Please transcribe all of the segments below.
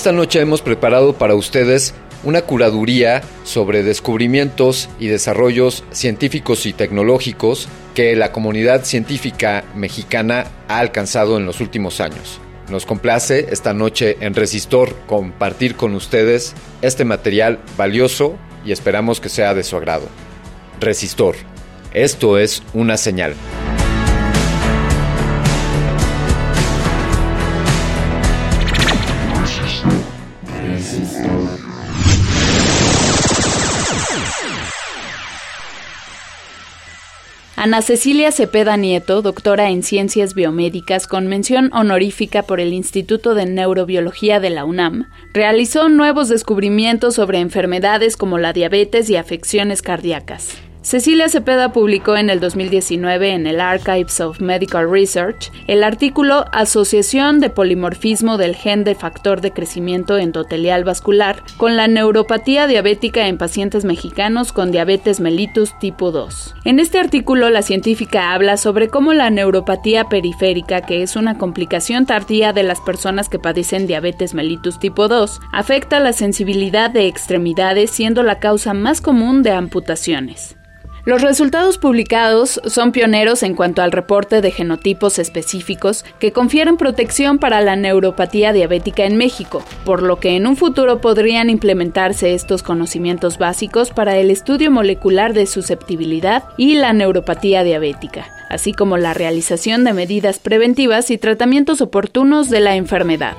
Esta noche hemos preparado para ustedes una curaduría sobre descubrimientos y desarrollos científicos y tecnológicos que la comunidad científica mexicana ha alcanzado en los últimos años. Nos complace esta noche en Resistor compartir con ustedes este material valioso y esperamos que sea de su agrado. Resistor. Esto es una señal. Ana Cecilia Cepeda Nieto, doctora en Ciencias Biomédicas con mención honorífica por el Instituto de Neurobiología de la UNAM, realizó nuevos descubrimientos sobre enfermedades como la diabetes y afecciones cardíacas. Cecilia Cepeda publicó en el 2019 en el Archives of Medical Research el artículo Asociación de polimorfismo del gen de factor de crecimiento endotelial vascular con la neuropatía diabética en pacientes mexicanos con diabetes mellitus tipo 2. En este artículo la científica habla sobre cómo la neuropatía periférica, que es una complicación tardía de las personas que padecen diabetes mellitus tipo 2, afecta la sensibilidad de extremidades siendo la causa más común de amputaciones. Los resultados publicados son pioneros en cuanto al reporte de genotipos específicos que confieren protección para la neuropatía diabética en México, por lo que en un futuro podrían implementarse estos conocimientos básicos para el estudio molecular de susceptibilidad y la neuropatía diabética, así como la realización de medidas preventivas y tratamientos oportunos de la enfermedad.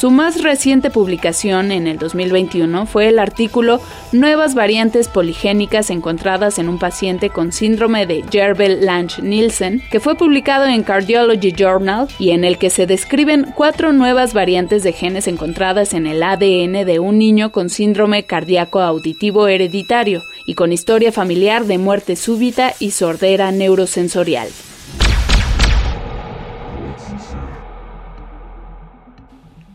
Su más reciente publicación en el 2021 fue el artículo Nuevas variantes poligénicas encontradas en un paciente con síndrome de Jervell-Lange-Nielsen, que fue publicado en Cardiology Journal y en el que se describen cuatro nuevas variantes de genes encontradas en el ADN de un niño con síndrome cardíaco auditivo hereditario y con historia familiar de muerte súbita y sordera neurosensorial.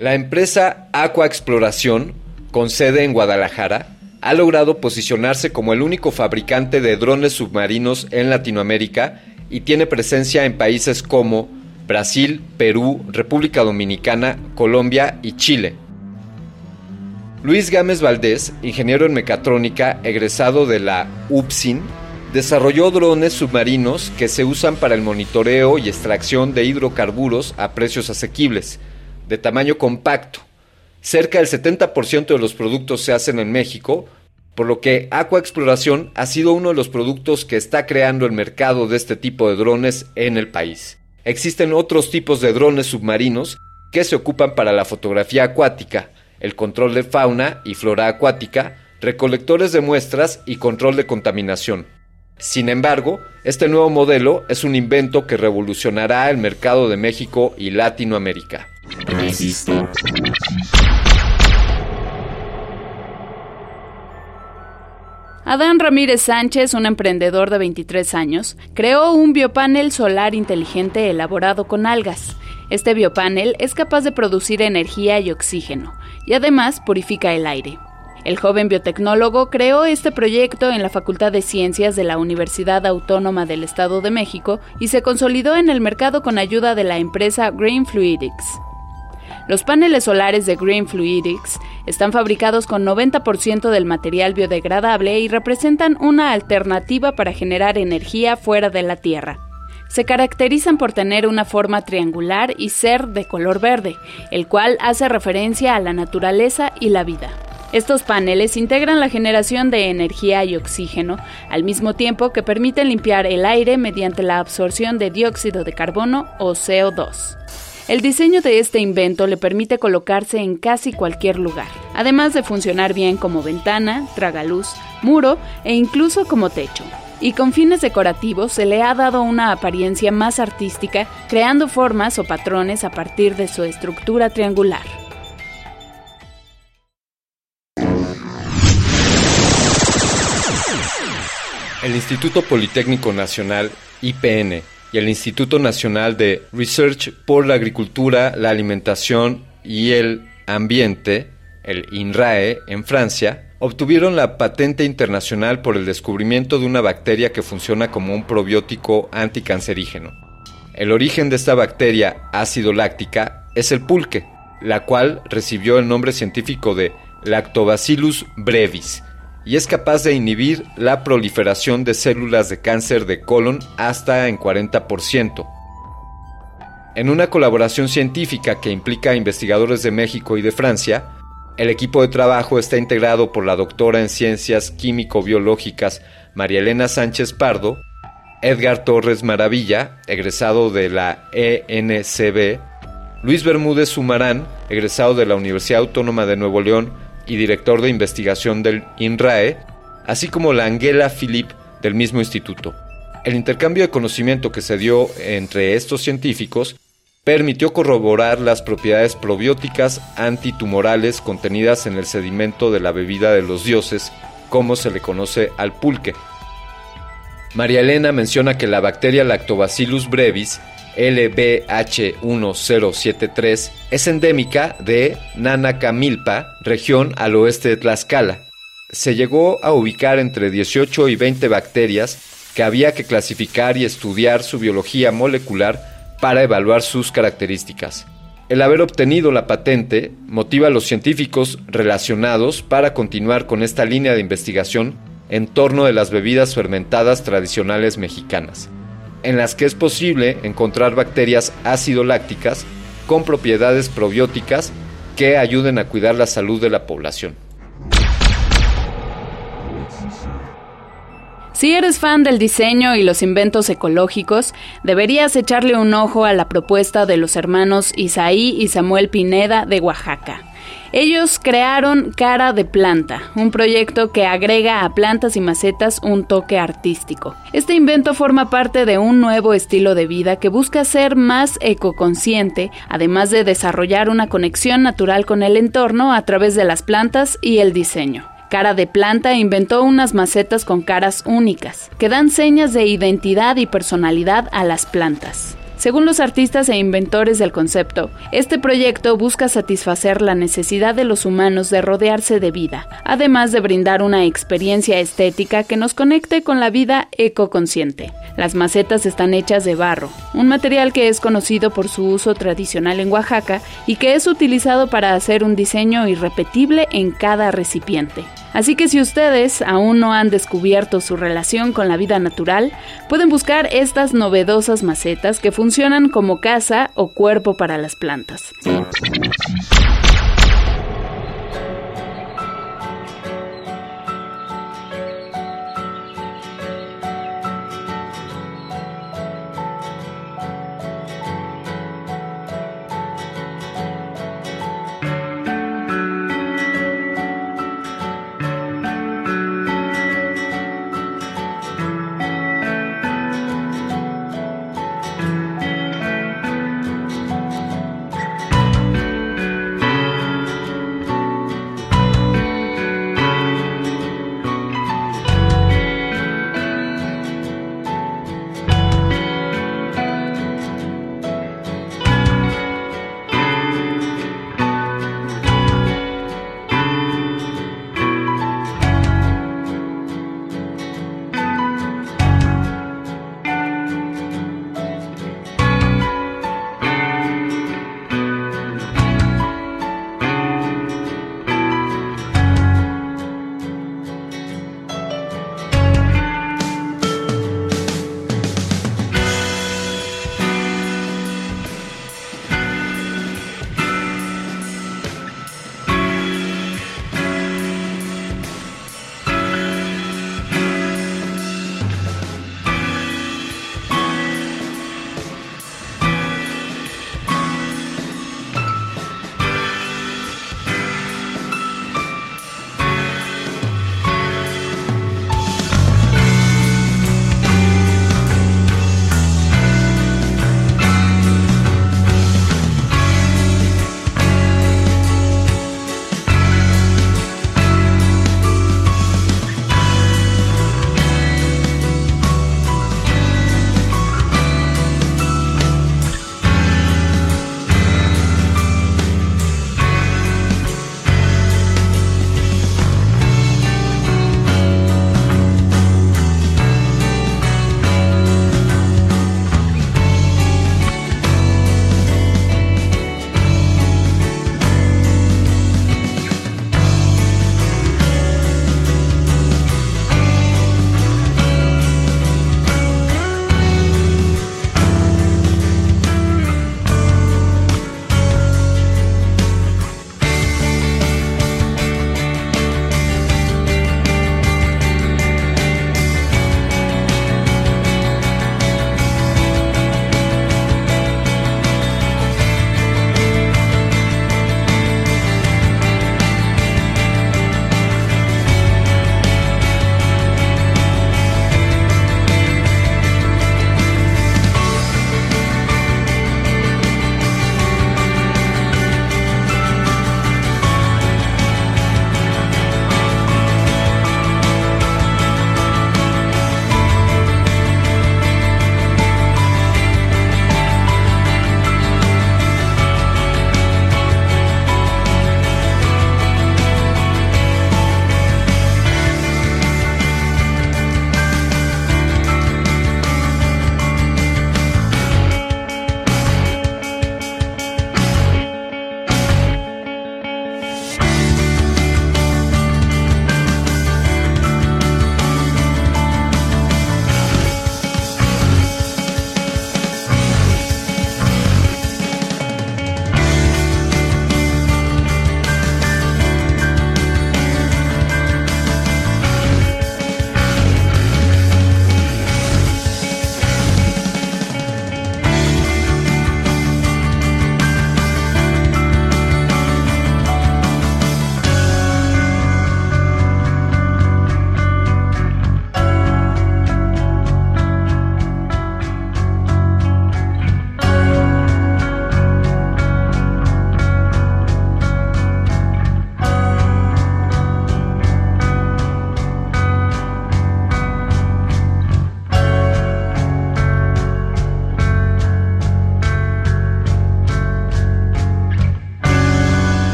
La empresa Aqua Exploración, con sede en Guadalajara, ha logrado posicionarse como el único fabricante de drones submarinos en Latinoamérica y tiene presencia en países como Brasil, Perú, República Dominicana, Colombia y Chile. Luis Gámez Valdés, ingeniero en mecatrónica egresado de la UPSIN, desarrolló drones submarinos que se usan para el monitoreo y extracción de hidrocarburos a precios asequibles de tamaño compacto. Cerca del 70% de los productos se hacen en México, por lo que Aqua Exploración ha sido uno de los productos que está creando el mercado de este tipo de drones en el país. Existen otros tipos de drones submarinos que se ocupan para la fotografía acuática, el control de fauna y flora acuática, recolectores de muestras y control de contaminación. Sin embargo, este nuevo modelo es un invento que revolucionará el mercado de México y Latinoamérica. Adán Ramírez Sánchez, un emprendedor de 23 años, creó un biopanel solar inteligente elaborado con algas. Este biopanel es capaz de producir energía y oxígeno, y además purifica el aire. El joven biotecnólogo creó este proyecto en la Facultad de Ciencias de la Universidad Autónoma del Estado de México y se consolidó en el mercado con ayuda de la empresa Green Fluidics. Los paneles solares de Green Fluidics están fabricados con 90% del material biodegradable y representan una alternativa para generar energía fuera de la Tierra. Se caracterizan por tener una forma triangular y ser de color verde, el cual hace referencia a la naturaleza y la vida. Estos paneles integran la generación de energía y oxígeno, al mismo tiempo que permiten limpiar el aire mediante la absorción de dióxido de carbono o CO2. El diseño de este invento le permite colocarse en casi cualquier lugar, además de funcionar bien como ventana, tragaluz, muro e incluso como techo. Y con fines decorativos se le ha dado una apariencia más artística, creando formas o patrones a partir de su estructura triangular. El Instituto Politécnico Nacional, IPN, y el Instituto Nacional de Research por la Agricultura, la Alimentación y el Ambiente, el INRAE, en Francia, obtuvieron la patente internacional por el descubrimiento de una bacteria que funciona como un probiótico anticancerígeno. El origen de esta bacteria ácido láctica es el pulque, la cual recibió el nombre científico de Lactobacillus brevis, y es capaz de inhibir la proliferación de células de cáncer de colon hasta en 40%. En una colaboración científica que implica investigadores de México y de Francia, el equipo de trabajo está integrado por la doctora en ciencias químico-biológicas María Elena Sánchez Pardo, Edgar Torres Maravilla, egresado de la ENCB, Luis Bermúdez Sumarán, egresado de la Universidad Autónoma de Nuevo León y director de investigación del INRAE, así como la Angela Philip del mismo instituto. El intercambio de conocimiento que se dio entre estos científicos permitió corroborar las propiedades probióticas antitumorales contenidas en el sedimento de la bebida de los dioses, como se le conoce al pulque. María Elena menciona que la bacteria Lactobacillus brevis LBH1073 es endémica de Nanacamilpa, región al oeste de Tlaxcala. Se llegó a ubicar entre 18 y 20 bacterias que había que clasificar y estudiar su biología molecular para evaluar sus características. El haber obtenido la patente motiva a los científicos relacionados para continuar con esta línea de investigación en torno de las bebidas fermentadas tradicionales mexicanas en las que es posible encontrar bacterias ácido lácticas con propiedades probióticas que ayuden a cuidar la salud de la población. Si eres fan del diseño y los inventos ecológicos, deberías echarle un ojo a la propuesta de los hermanos Isaí y Samuel Pineda de Oaxaca. Ellos crearon Cara de Planta, un proyecto que agrega a plantas y macetas un toque artístico. Este invento forma parte de un nuevo estilo de vida que busca ser más ecoconsciente, además de desarrollar una conexión natural con el entorno a través de las plantas y el diseño. Cara de Planta inventó unas macetas con caras únicas, que dan señas de identidad y personalidad a las plantas. Según los artistas e inventores del concepto, este proyecto busca satisfacer la necesidad de los humanos de rodearse de vida, además de brindar una experiencia estética que nos conecte con la vida ecoconsciente. Las macetas están hechas de barro, un material que es conocido por su uso tradicional en Oaxaca y que es utilizado para hacer un diseño irrepetible en cada recipiente. Así que si ustedes aún no han descubierto su relación con la vida natural, pueden buscar estas novedosas macetas que funcionan como casa o cuerpo para las plantas.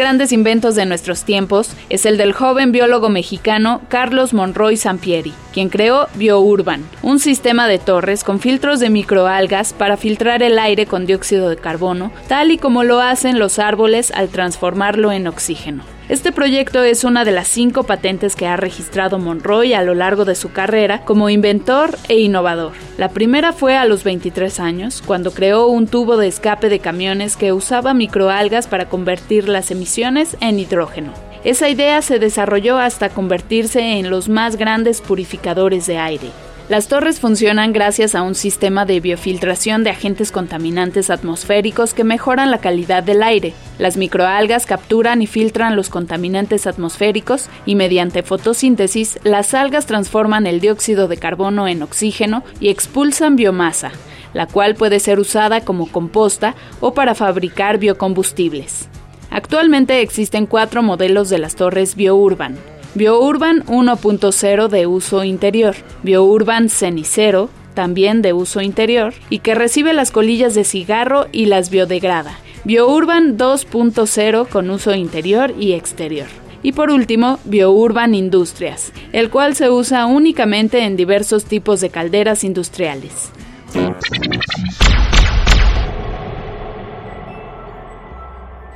Grandes inventos de nuestros tiempos es el del joven biólogo mexicano Carlos Monroy Sampieri, quien creó BioUrban, un sistema de torres con filtros de microalgas para filtrar el aire con dióxido de carbono, tal y como lo hacen los árboles al transformarlo en oxígeno. Este proyecto es una de las cinco patentes que ha registrado Monroy a lo largo de su carrera como inventor e innovador. La primera fue a los 23 años, cuando creó un tubo de escape de camiones que usaba microalgas para convertir las emisiones en hidrógeno. Esa idea se desarrolló hasta convertirse en los más grandes purificadores de aire. Las torres funcionan gracias a un sistema de biofiltración de agentes contaminantes atmosféricos que mejoran la calidad del aire. Las microalgas capturan y filtran los contaminantes atmosféricos y mediante fotosíntesis las algas transforman el dióxido de carbono en oxígeno y expulsan biomasa, la cual puede ser usada como composta o para fabricar biocombustibles. Actualmente existen cuatro modelos de las torres BioUrban. BioUrban 1.0 de uso interior, BioUrban Cenicero, también de uso interior, y que recibe las colillas de cigarro y las biodegrada. BioUrban 2.0 con uso interior y exterior. Y por último, BioUrban Industrias, el cual se usa únicamente en diversos tipos de calderas industriales.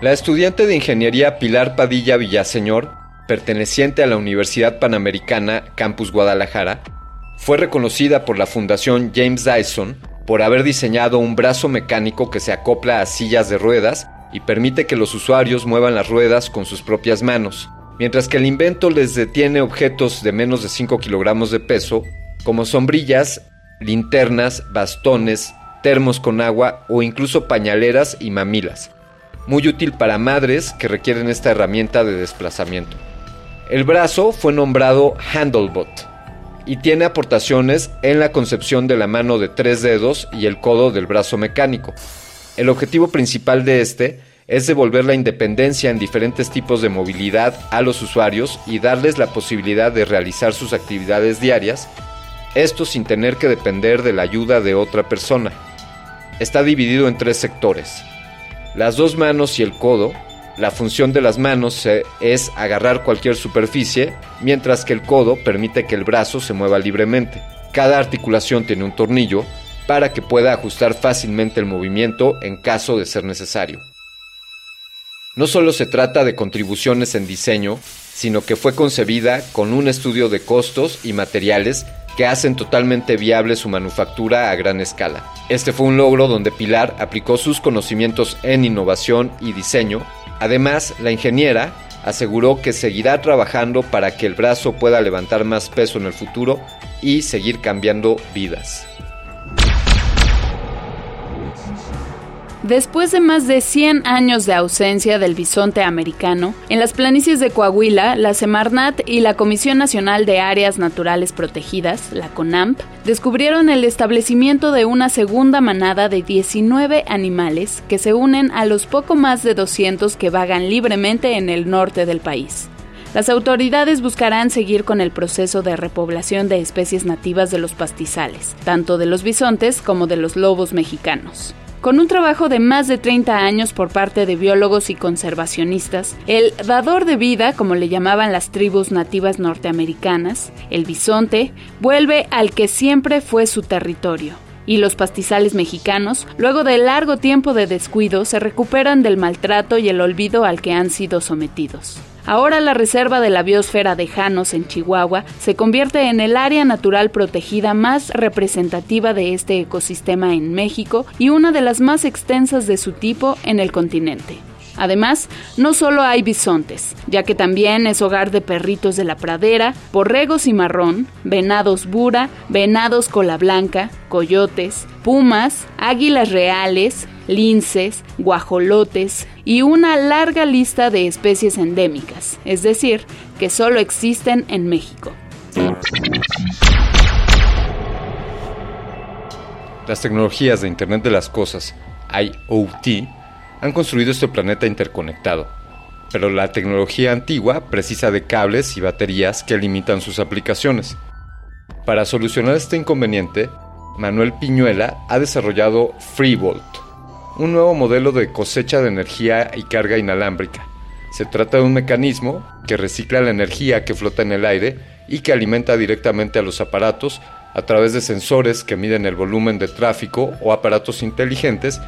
La estudiante de ingeniería Pilar Padilla Villaseñor perteneciente a la Universidad Panamericana Campus Guadalajara, fue reconocida por la Fundación James Dyson por haber diseñado un brazo mecánico que se acopla a sillas de ruedas y permite que los usuarios muevan las ruedas con sus propias manos, mientras que el invento les detiene objetos de menos de 5 kilogramos de peso, como sombrillas, linternas, bastones, termos con agua o incluso pañaleras y mamilas, muy útil para madres que requieren esta herramienta de desplazamiento. El brazo fue nombrado Handlebot y tiene aportaciones en la concepción de la mano de tres dedos y el codo del brazo mecánico. El objetivo principal de este es devolver la independencia en diferentes tipos de movilidad a los usuarios y darles la posibilidad de realizar sus actividades diarias, esto sin tener que depender de la ayuda de otra persona. Está dividido en tres sectores. Las dos manos y el codo la función de las manos es agarrar cualquier superficie, mientras que el codo permite que el brazo se mueva libremente. Cada articulación tiene un tornillo para que pueda ajustar fácilmente el movimiento en caso de ser necesario. No solo se trata de contribuciones en diseño, sino que fue concebida con un estudio de costos y materiales que hacen totalmente viable su manufactura a gran escala. Este fue un logro donde Pilar aplicó sus conocimientos en innovación y diseño Además, la ingeniera aseguró que seguirá trabajando para que el brazo pueda levantar más peso en el futuro y seguir cambiando vidas. Después de más de 100 años de ausencia del bisonte americano, en las planicies de Coahuila, la Semarnat y la Comisión Nacional de Áreas Naturales Protegidas, la CONAMP, descubrieron el establecimiento de una segunda manada de 19 animales que se unen a los poco más de 200 que vagan libremente en el norte del país. Las autoridades buscarán seguir con el proceso de repoblación de especies nativas de los pastizales, tanto de los bisontes como de los lobos mexicanos. Con un trabajo de más de 30 años por parte de biólogos y conservacionistas, el dador de vida, como le llamaban las tribus nativas norteamericanas, el bisonte, vuelve al que siempre fue su territorio. Y los pastizales mexicanos, luego de largo tiempo de descuido, se recuperan del maltrato y el olvido al que han sido sometidos. Ahora la reserva de la biosfera de Janos en Chihuahua se convierte en el área natural protegida más representativa de este ecosistema en México y una de las más extensas de su tipo en el continente. Además, no solo hay bisontes, ya que también es hogar de perritos de la pradera, borregos y marrón, venados bura, venados cola blanca, coyotes, pumas, águilas reales, linces, guajolotes y una larga lista de especies endémicas, es decir, que solo existen en México. Las tecnologías de Internet de las Cosas, IoT, han construido este planeta interconectado, pero la tecnología antigua precisa de cables y baterías que limitan sus aplicaciones. Para solucionar este inconveniente, Manuel Piñuela ha desarrollado FreeVolt, un nuevo modelo de cosecha de energía y carga inalámbrica. Se trata de un mecanismo que recicla la energía que flota en el aire y que alimenta directamente a los aparatos a través de sensores que miden el volumen de tráfico o aparatos inteligentes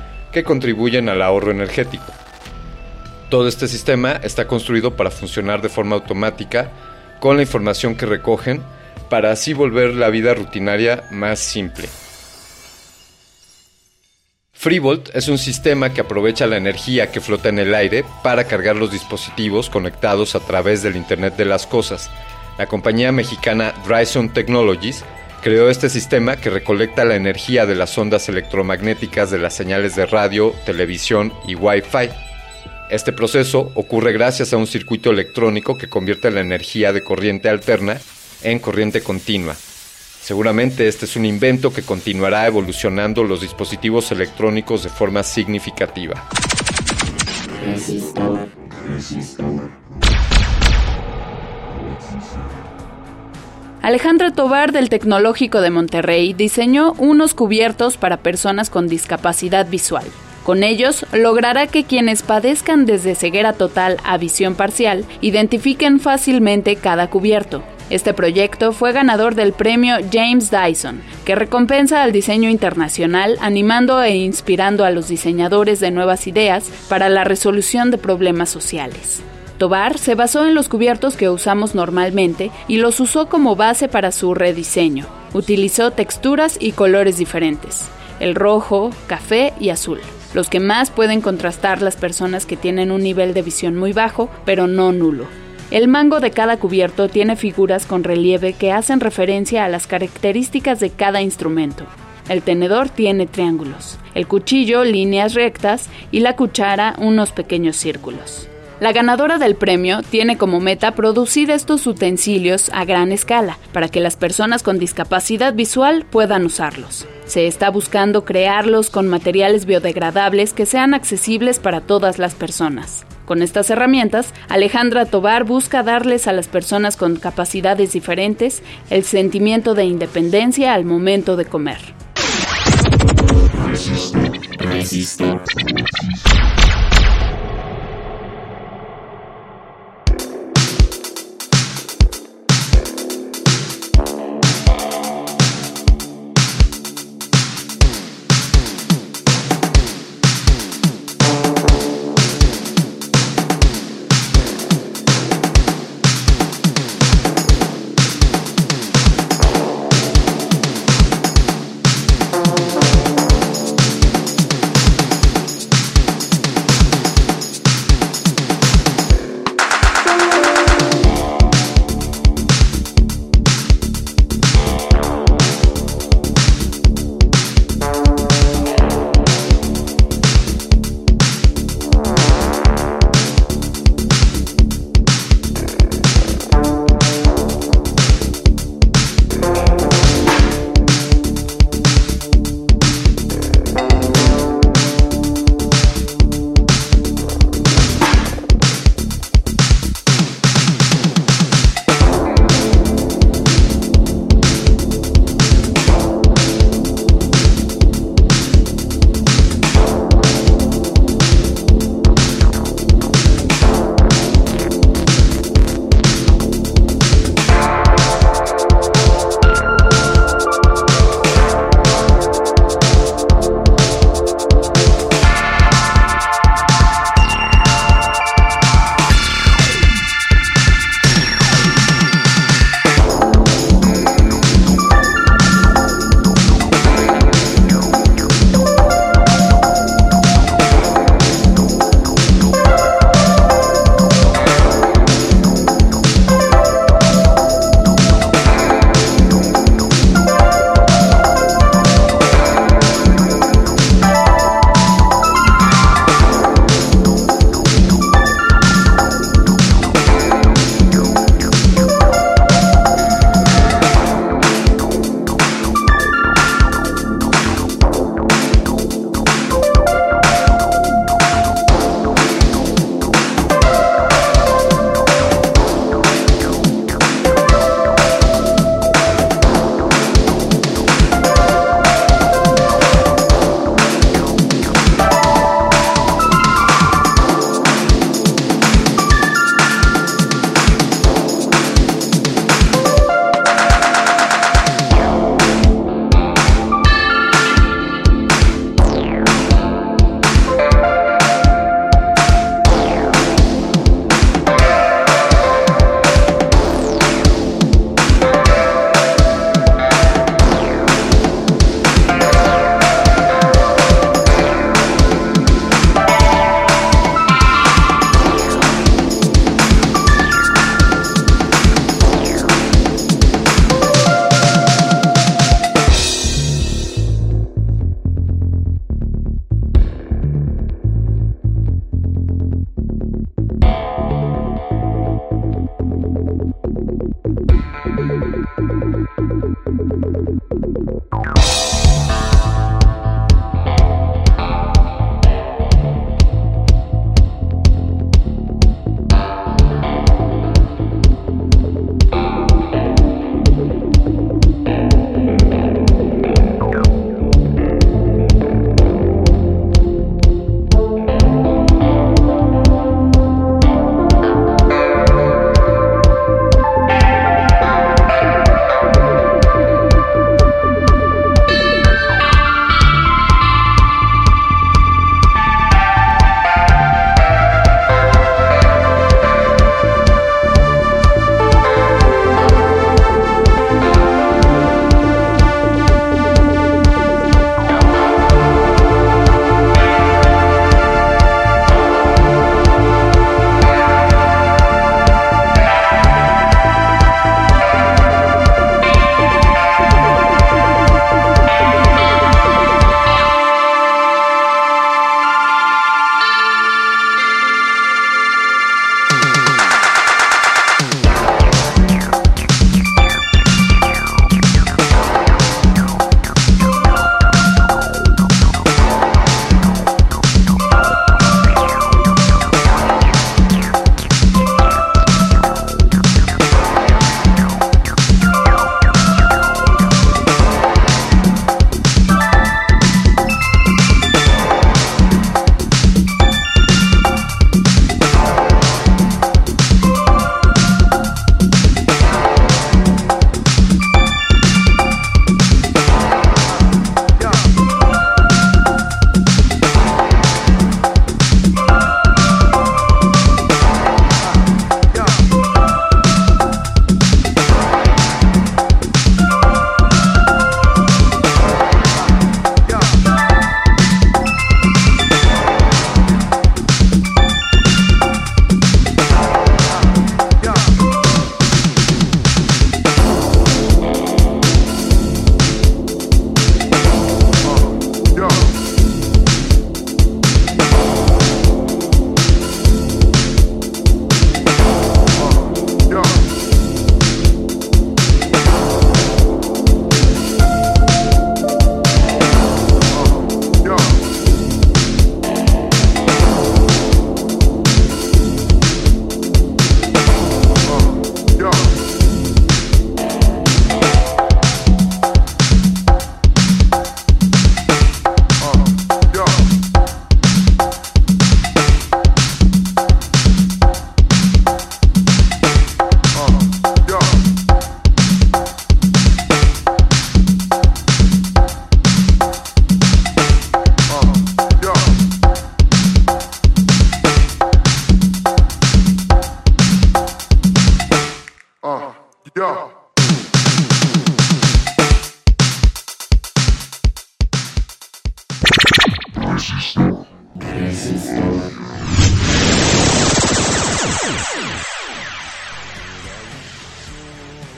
contribuyen al ahorro energético. Todo este sistema está construido para funcionar de forma automática con la información que recogen para así volver la vida rutinaria más simple. FreeVolt es un sistema que aprovecha la energía que flota en el aire para cargar los dispositivos conectados a través del Internet de las Cosas. La compañía mexicana Dryson Technologies creó este sistema que recolecta la energía de las ondas electromagnéticas de las señales de radio, televisión y Wi-Fi. Este proceso ocurre gracias a un circuito electrónico que convierte la energía de corriente alterna en corriente continua. Seguramente este es un invento que continuará evolucionando los dispositivos electrónicos de forma significativa. Alejandra Tobar del Tecnológico de Monterrey diseñó unos cubiertos para personas con discapacidad visual. Con ellos logrará que quienes padezcan desde ceguera total a visión parcial identifiquen fácilmente cada cubierto. Este proyecto fue ganador del premio James Dyson, que recompensa al diseño internacional animando e inspirando a los diseñadores de nuevas ideas para la resolución de problemas sociales. Tobar se basó en los cubiertos que usamos normalmente y los usó como base para su rediseño. Utilizó texturas y colores diferentes, el rojo, café y azul, los que más pueden contrastar las personas que tienen un nivel de visión muy bajo, pero no nulo. El mango de cada cubierto tiene figuras con relieve que hacen referencia a las características de cada instrumento. El tenedor tiene triángulos, el cuchillo líneas rectas y la cuchara unos pequeños círculos. La ganadora del premio tiene como meta producir estos utensilios a gran escala para que las personas con discapacidad visual puedan usarlos. Se está buscando crearlos con materiales biodegradables que sean accesibles para todas las personas. Con estas herramientas, Alejandra Tobar busca darles a las personas con capacidades diferentes el sentimiento de independencia al momento de comer.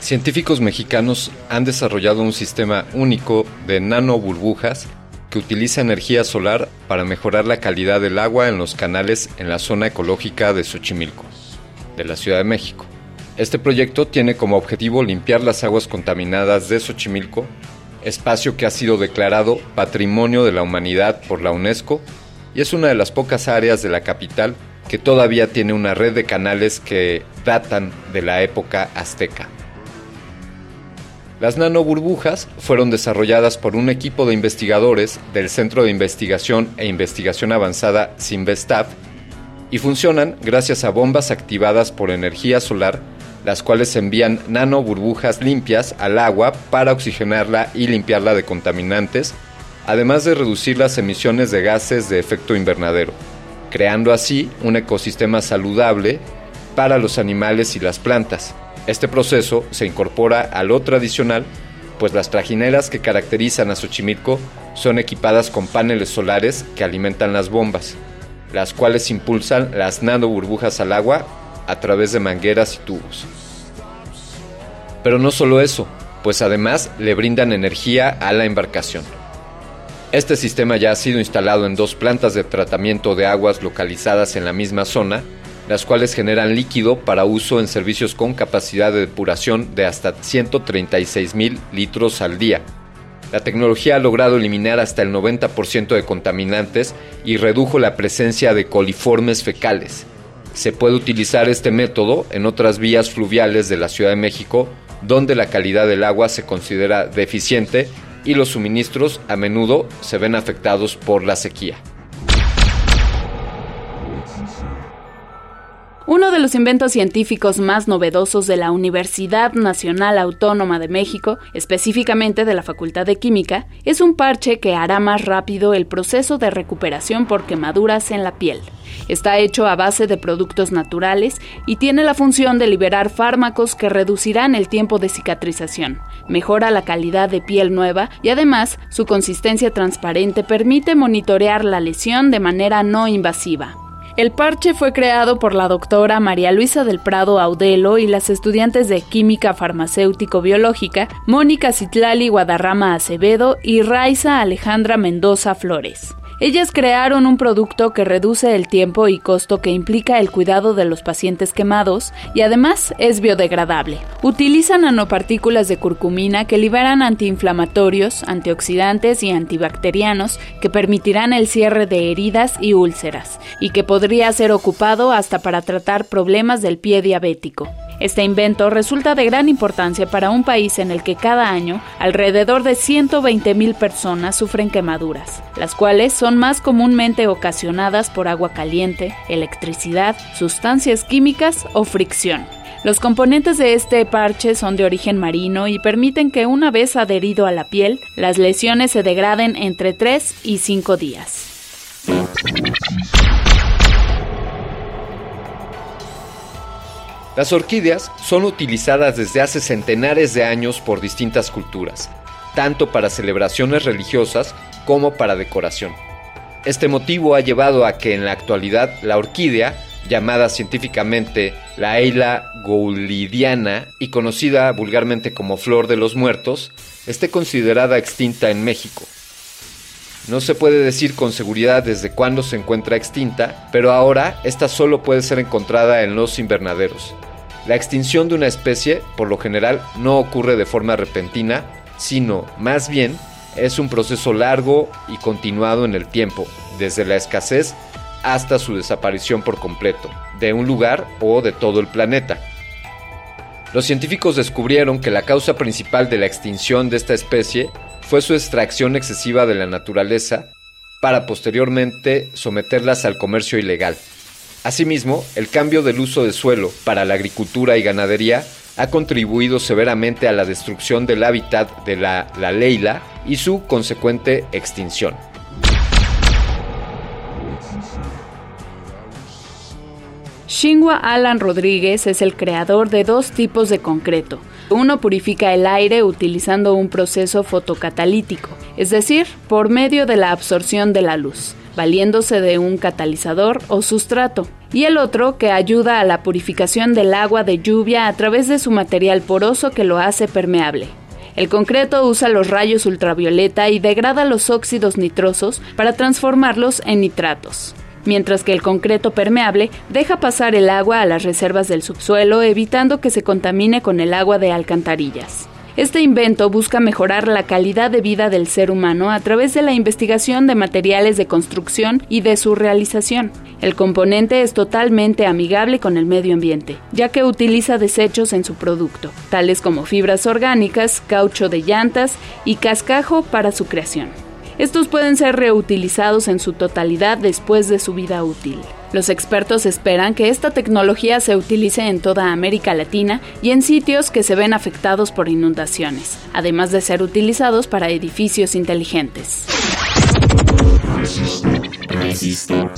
Científicos mexicanos han desarrollado un sistema único de nanoburbujas que utiliza energía solar para mejorar la calidad del agua en los canales en la zona ecológica de Xochimilco, de la Ciudad de México. Este proyecto tiene como objetivo limpiar las aguas contaminadas de Xochimilco, espacio que ha sido declarado Patrimonio de la Humanidad por la UNESCO y es una de las pocas áreas de la capital que todavía tiene una red de canales que datan de la época azteca. Las nanoburbujas fueron desarrolladas por un equipo de investigadores del Centro de Investigación e Investigación Avanzada Sinvestav y funcionan gracias a bombas activadas por energía solar, las cuales envían nanoburbujas limpias al agua para oxigenarla y limpiarla de contaminantes, además de reducir las emisiones de gases de efecto invernadero, creando así un ecosistema saludable para los animales y las plantas. Este proceso se incorpora a lo tradicional, pues las trajineras que caracterizan a Xochimilco son equipadas con paneles solares que alimentan las bombas, las cuales impulsan las nanoburbujas al agua a través de mangueras y tubos. Pero no solo eso, pues además le brindan energía a la embarcación. Este sistema ya ha sido instalado en dos plantas de tratamiento de aguas localizadas en la misma zona las cuales generan líquido para uso en servicios con capacidad de depuración de hasta 136 mil litros al día. La tecnología ha logrado eliminar hasta el 90% de contaminantes y redujo la presencia de coliformes fecales. Se puede utilizar este método en otras vías fluviales de la Ciudad de México, donde la calidad del agua se considera deficiente y los suministros a menudo se ven afectados por la sequía. Uno de los inventos científicos más novedosos de la Universidad Nacional Autónoma de México, específicamente de la Facultad de Química, es un parche que hará más rápido el proceso de recuperación por quemaduras en la piel. Está hecho a base de productos naturales y tiene la función de liberar fármacos que reducirán el tiempo de cicatrización, mejora la calidad de piel nueva y además su consistencia transparente permite monitorear la lesión de manera no invasiva. El parche fue creado por la doctora María Luisa del Prado Audelo y las estudiantes de Química Farmacéutico-Biológica Mónica Citlali Guadarrama Acevedo y Raiza Alejandra Mendoza Flores. Ellas crearon un producto que reduce el tiempo y costo que implica el cuidado de los pacientes quemados y además es biodegradable. Utiliza nanopartículas de curcumina que liberan antiinflamatorios, antioxidantes y antibacterianos que permitirán el cierre de heridas y úlceras y que podría ser ocupado hasta para tratar problemas del pie diabético. Este invento resulta de gran importancia para un país en el que cada año alrededor de 120.000 personas sufren quemaduras, las cuales son más comúnmente ocasionadas por agua caliente, electricidad, sustancias químicas o fricción. Los componentes de este parche son de origen marino y permiten que una vez adherido a la piel, las lesiones se degraden entre 3 y 5 días. Las orquídeas son utilizadas desde hace centenares de años por distintas culturas, tanto para celebraciones religiosas como para decoración. Este motivo ha llevado a que en la actualidad la orquídea, llamada científicamente la Eila goulidiana y conocida vulgarmente como flor de los muertos, esté considerada extinta en México. No se puede decir con seguridad desde cuándo se encuentra extinta, pero ahora esta solo puede ser encontrada en los invernaderos, la extinción de una especie, por lo general, no ocurre de forma repentina, sino más bien es un proceso largo y continuado en el tiempo, desde la escasez hasta su desaparición por completo, de un lugar o de todo el planeta. Los científicos descubrieron que la causa principal de la extinción de esta especie fue su extracción excesiva de la naturaleza para posteriormente someterlas al comercio ilegal. Asimismo, el cambio del uso de suelo para la agricultura y ganadería ha contribuido severamente a la destrucción del hábitat de la, la leila y su consecuente extinción. Xinhua Alan Rodríguez es el creador de dos tipos de concreto. Uno purifica el aire utilizando un proceso fotocatalítico, es decir, por medio de la absorción de la luz, valiéndose de un catalizador o sustrato. Y el otro que ayuda a la purificación del agua de lluvia a través de su material poroso que lo hace permeable. El concreto usa los rayos ultravioleta y degrada los óxidos nitrosos para transformarlos en nitratos mientras que el concreto permeable deja pasar el agua a las reservas del subsuelo evitando que se contamine con el agua de alcantarillas. Este invento busca mejorar la calidad de vida del ser humano a través de la investigación de materiales de construcción y de su realización. El componente es totalmente amigable con el medio ambiente, ya que utiliza desechos en su producto, tales como fibras orgánicas, caucho de llantas y cascajo para su creación. Estos pueden ser reutilizados en su totalidad después de su vida útil. Los expertos esperan que esta tecnología se utilice en toda América Latina y en sitios que se ven afectados por inundaciones, además de ser utilizados para edificios inteligentes. En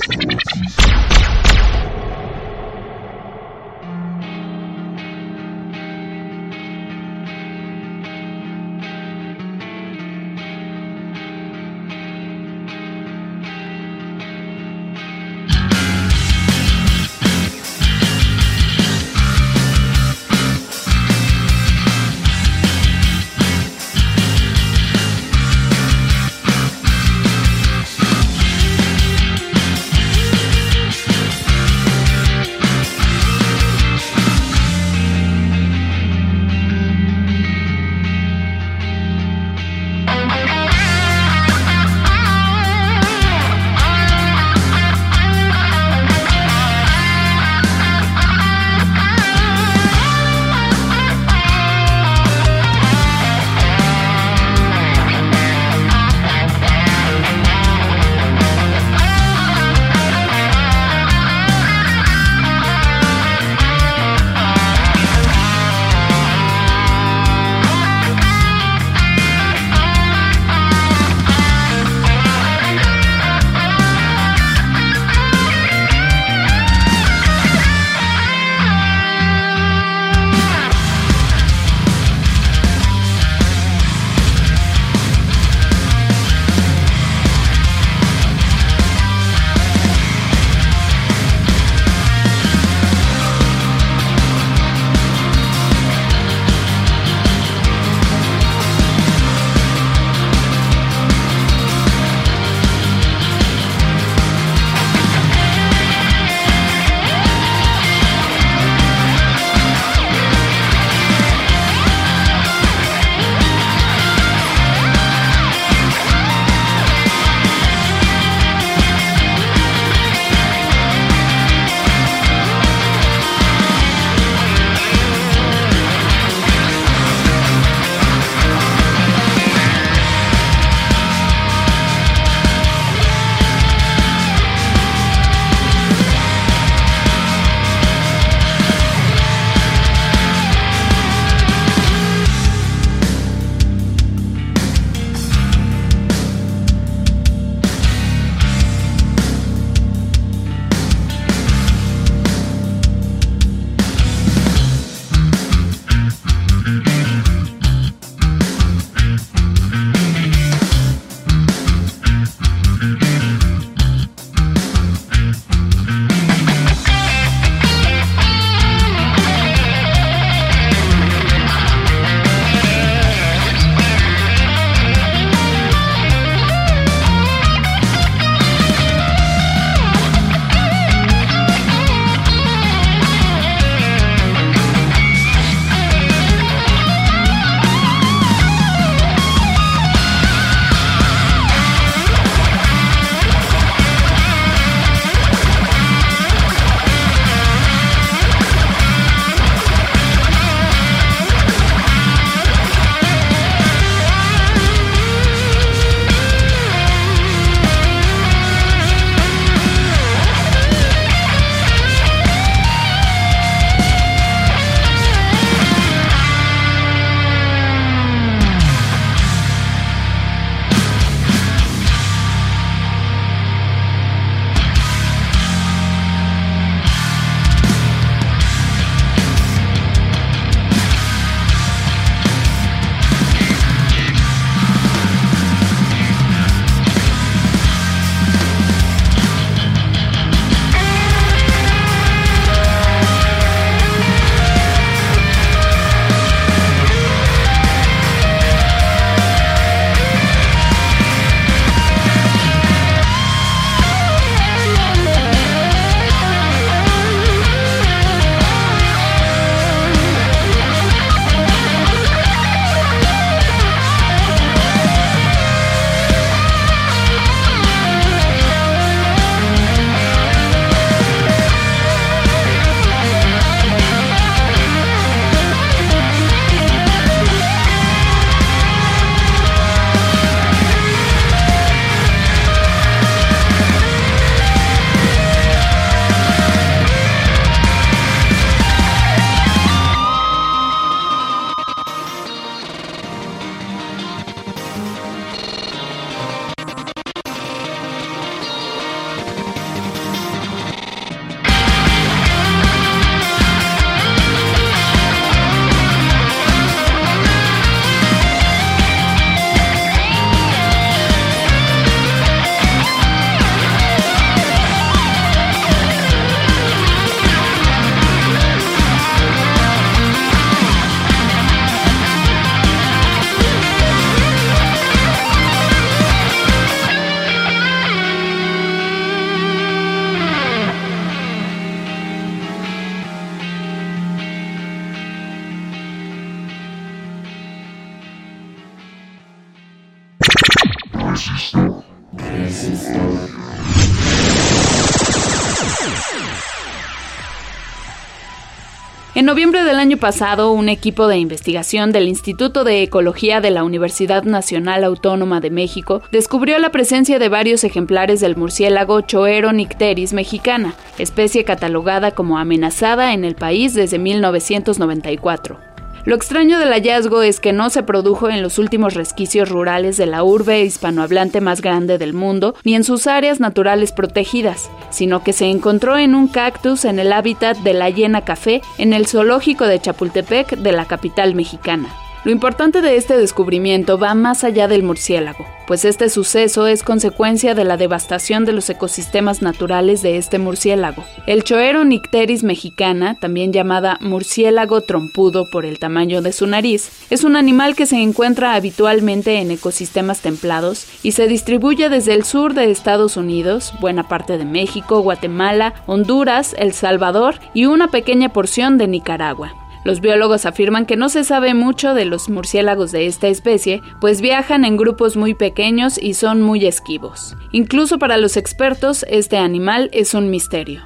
noviembre del año pasado, un equipo de investigación del Instituto de Ecología de la Universidad Nacional Autónoma de México descubrió la presencia de varios ejemplares del murciélago Choero nicteris mexicana, especie catalogada como amenazada en el país desde 1994. Lo extraño del hallazgo es que no se produjo en los últimos resquicios rurales de la urbe hispanohablante más grande del mundo, ni en sus áreas naturales protegidas, sino que se encontró en un cactus en el hábitat de la hiena café en el zoológico de Chapultepec de la capital mexicana. Lo importante de este descubrimiento va más allá del murciélago, pues este suceso es consecuencia de la devastación de los ecosistemas naturales de este murciélago. El Choero nicteris mexicana, también llamada murciélago trompudo por el tamaño de su nariz, es un animal que se encuentra habitualmente en ecosistemas templados y se distribuye desde el sur de Estados Unidos, buena parte de México, Guatemala, Honduras, El Salvador y una pequeña porción de Nicaragua. Los biólogos afirman que no se sabe mucho de los murciélagos de esta especie, pues viajan en grupos muy pequeños y son muy esquivos. Incluso para los expertos, este animal es un misterio.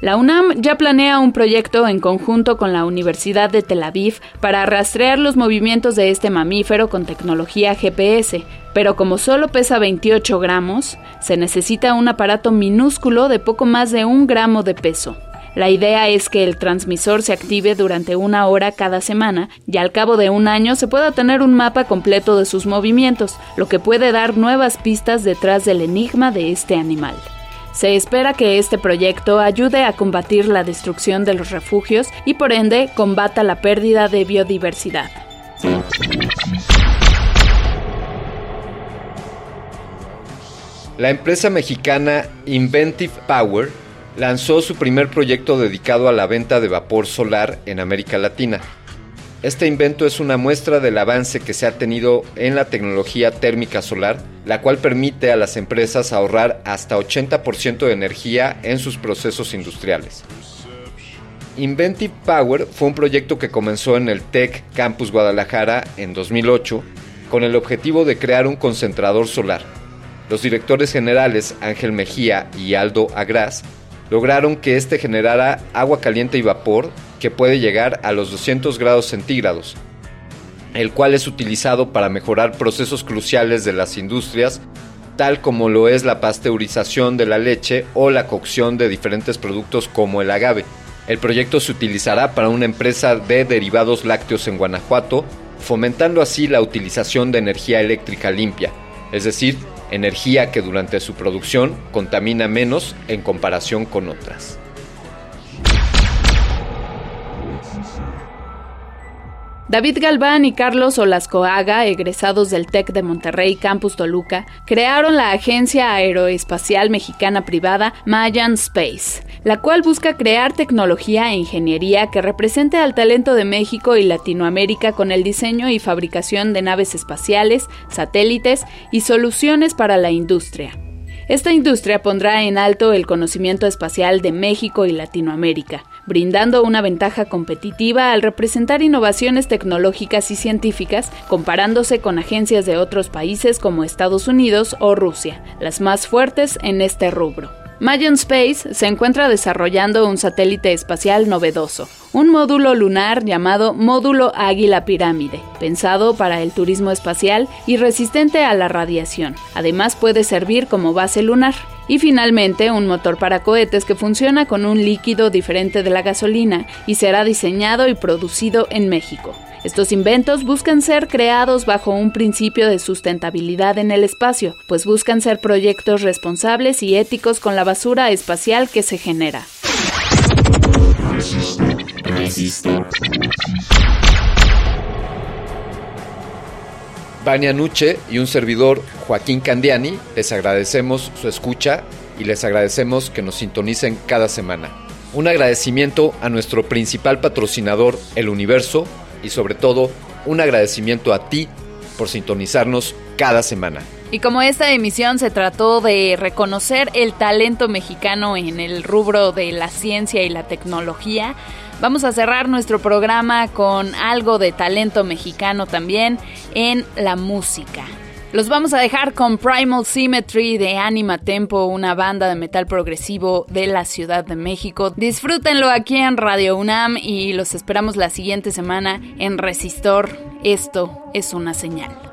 La UNAM ya planea un proyecto en conjunto con la Universidad de Tel Aviv para rastrear los movimientos de este mamífero con tecnología GPS, pero como solo pesa 28 gramos, se necesita un aparato minúsculo de poco más de un gramo de peso. La idea es que el transmisor se active durante una hora cada semana y al cabo de un año se pueda tener un mapa completo de sus movimientos, lo que puede dar nuevas pistas detrás del enigma de este animal. Se espera que este proyecto ayude a combatir la destrucción de los refugios y por ende combata la pérdida de biodiversidad. La empresa mexicana Inventive Power lanzó su primer proyecto dedicado a la venta de vapor solar en América Latina. Este invento es una muestra del avance que se ha tenido en la tecnología térmica solar, la cual permite a las empresas ahorrar hasta 80% de energía en sus procesos industriales. Inventive Power fue un proyecto que comenzó en el Tech Campus Guadalajara en 2008 con el objetivo de crear un concentrador solar. Los directores generales Ángel Mejía y Aldo Agras lograron que éste generara agua caliente y vapor que puede llegar a los 200 grados centígrados, el cual es utilizado para mejorar procesos cruciales de las industrias, tal como lo es la pasteurización de la leche o la cocción de diferentes productos como el agave. El proyecto se utilizará para una empresa de derivados lácteos en Guanajuato, fomentando así la utilización de energía eléctrica limpia, es decir, energía que durante su producción contamina menos en comparación con otras. David Galván y Carlos Olascoaga, egresados del TEC de Monterrey Campus Toluca, crearon la agencia aeroespacial mexicana privada Mayan Space, la cual busca crear tecnología e ingeniería que represente al talento de México y Latinoamérica con el diseño y fabricación de naves espaciales, satélites y soluciones para la industria. Esta industria pondrá en alto el conocimiento espacial de México y Latinoamérica, brindando una ventaja competitiva al representar innovaciones tecnológicas y científicas comparándose con agencias de otros países como Estados Unidos o Rusia, las más fuertes en este rubro. Mayan Space se encuentra desarrollando un satélite espacial novedoso, un módulo lunar llamado Módulo Águila Pirámide, pensado para el turismo espacial y resistente a la radiación. Además puede servir como base lunar. Y finalmente un motor para cohetes que funciona con un líquido diferente de la gasolina y será diseñado y producido en México. Estos inventos buscan ser creados bajo un principio de sustentabilidad en el espacio, pues buscan ser proyectos responsables y éticos con la basura espacial que se genera. Vania Nuche y un servidor, Joaquín Candiani, les agradecemos su escucha y les agradecemos que nos sintonicen cada semana. Un agradecimiento a nuestro principal patrocinador, El Universo, y sobre todo un agradecimiento a ti por sintonizarnos cada semana. Y como esta emisión se trató de reconocer el talento mexicano en el rubro de la ciencia y la tecnología, vamos a cerrar nuestro programa con algo de talento mexicano también en la música. Los vamos a dejar con Primal Symmetry de Anima Tempo, una banda de metal progresivo de la Ciudad de México. Disfrútenlo aquí en Radio UNAM y los esperamos la siguiente semana en Resistor. Esto es una señal.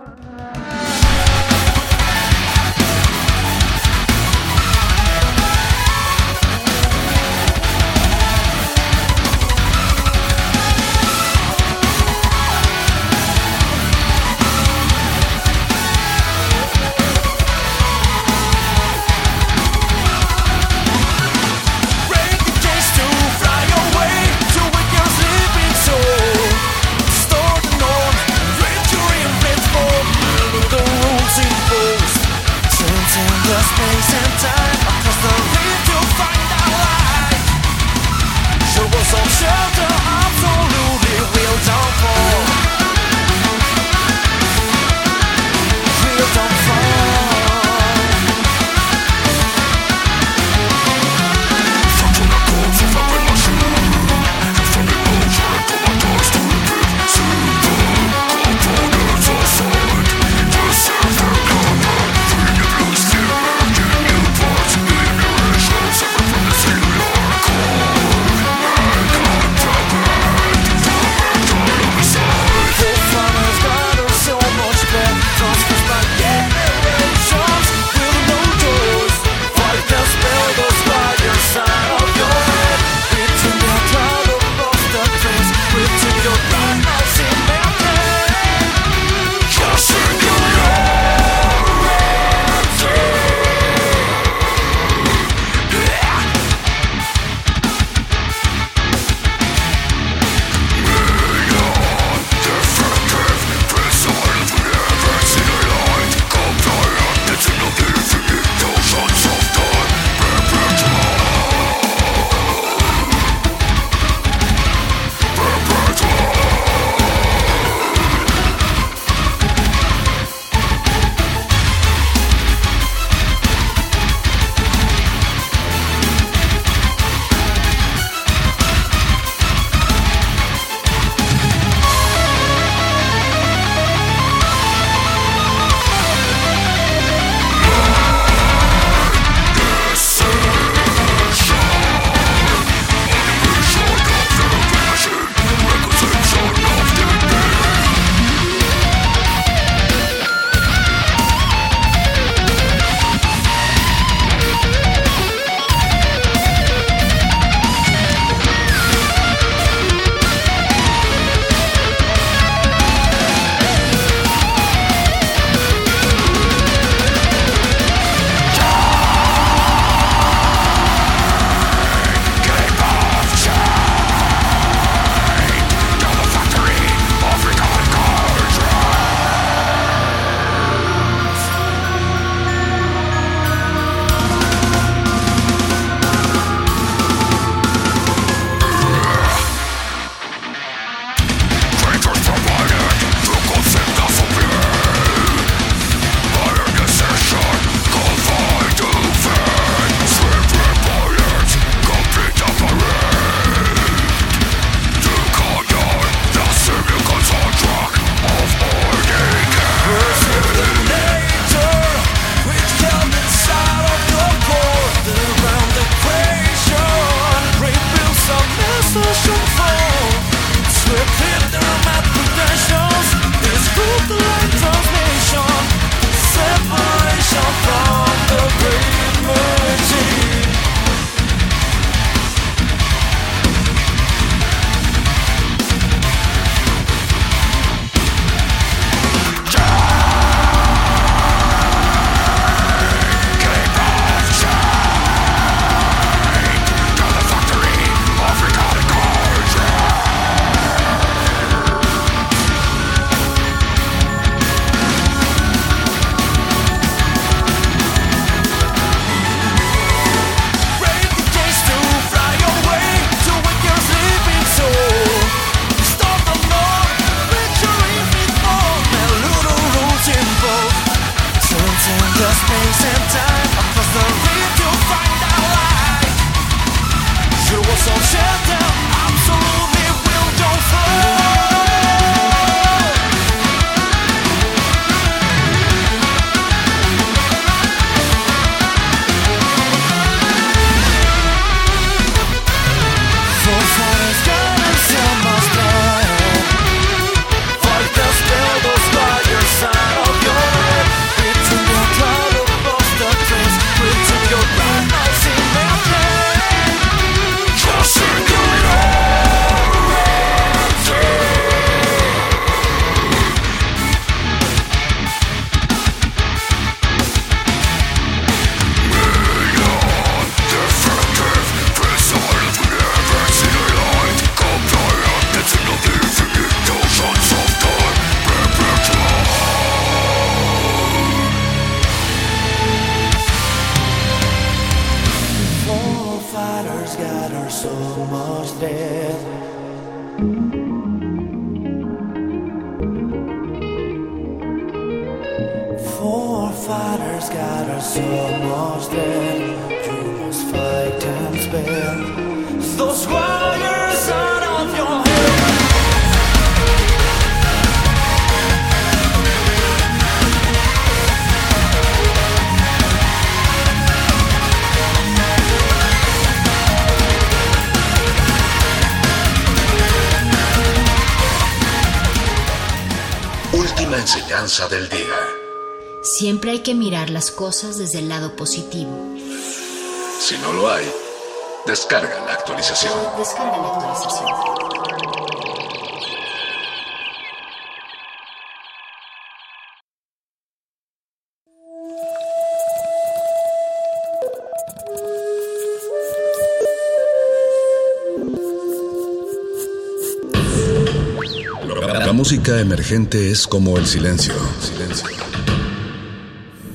Las cosas desde el lado positivo. Si no lo hay, descarga la actualización. Descarga la actualización. La música emergente es como el silencio. Silencio.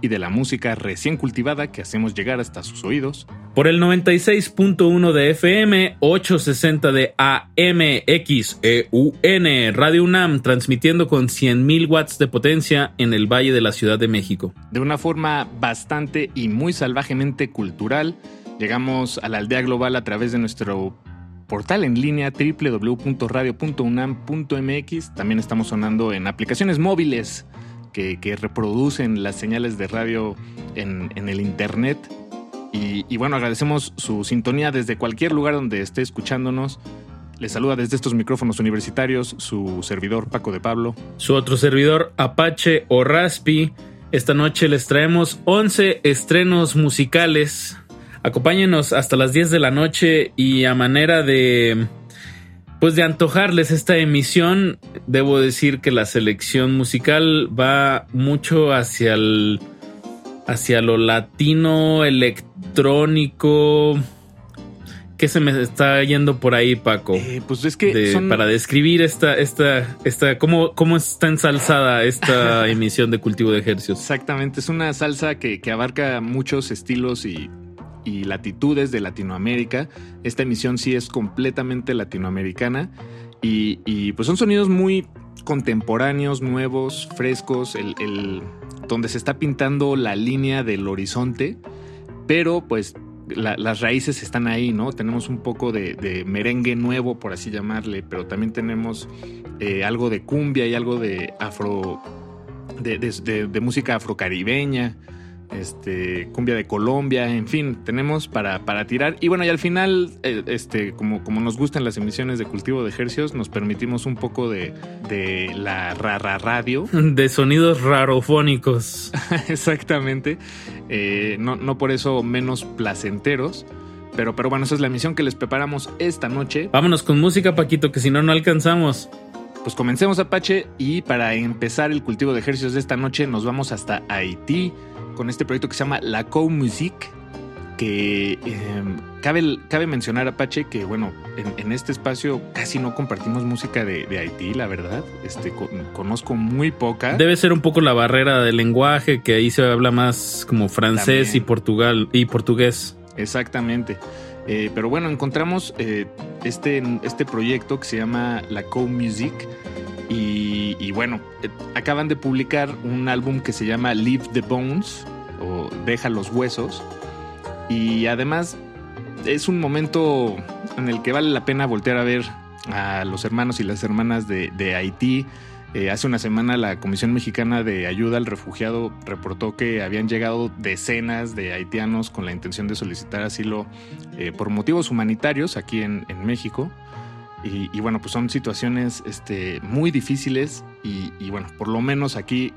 y de la música recién cultivada que hacemos llegar hasta sus oídos. Por el 96.1 de FM, 860 de AM, XEUN, Radio UNAM, transmitiendo con 100.000 watts de potencia en el Valle de la Ciudad de México. De una forma bastante y muy salvajemente cultural, llegamos a la aldea global a través de nuestro portal en línea www.radio.unam.mx. También estamos sonando en aplicaciones móviles que, reproducen las señales de radio en, en el internet. Y, y, bueno, agradecemos su sintonía desde cualquier lugar donde esté escuchándonos. Les saluda desde estos micrófonos universitarios su servidor Paco de Pablo. Su otro servidor Apache o Raspi. Esta noche les traemos 11 estrenos musicales. Acompáñenos hasta las 10 de la noche y a manera de pues de antojarles esta emisión, debo decir que la selección musical va mucho hacia el hacia lo latino electrónico. ¿Qué se me está yendo por ahí, Paco? Eh, pues es que De- son- para describir esta esta esta cómo cómo está ensalzada esta emisión de cultivo de ejercicios. Exactamente, es una salsa que, que abarca muchos estilos y, y latitudes de Latinoamérica. Esta emisión sí es completamente latinoamericana y, y, pues son sonidos muy contemporáneos, nuevos, frescos, el, donde se está pintando la línea del horizonte, pero pues la- las raíces están ahí, ¿no? Tenemos un poco de, merengue nuevo, por así llamarle, pero también tenemos eh, algo de cumbia y algo de afro de- de música afrocaribeña, este, cumbia de Colombia, en fin, tenemos para, para tirar. Y bueno, y al final, eh, este, como, como nos gustan las emisiones de cultivo de ejercicios, nos permitimos un poco de, de la rara radio. De sonidos rarofónicos. Exactamente. Eh, no, no por eso menos placenteros. Pero, pero bueno, esa es la emisión que les preparamos esta noche. Vámonos con música, Paquito, que si no, no alcanzamos. Pues comencemos Apache y para empezar el cultivo de ejercicios de esta noche nos vamos hasta Haití con este proyecto que se llama La Co Music que eh, cabe, cabe mencionar Apache que bueno, en, en este espacio casi no compartimos música de, de Haití, la verdad. Este, con- conozco muy poca. Debe ser un poco la barrera del lenguaje, que ahí se habla más como francés También. y portugal y portugués. Exactamente. Eh, pero bueno, encontramos eh, este, este proyecto que se llama La Co Music. Y, bueno, eh, acaban de publicar un álbum que se llama Leave the Bones o Deja los Huesos. Y además es un momento en el que vale la pena voltear a ver a los hermanos y las hermanas de, Haití. Eh, hace una semana la Comisión Mexicana de Ayuda al Refugiado reportó que habían llegado decenas de haitianos con la intención de solicitar asilo eh, por motivos humanitarios aquí en México. Y, bueno, pues son situaciones este, muy difíciles y, y bueno, por lo menos aquí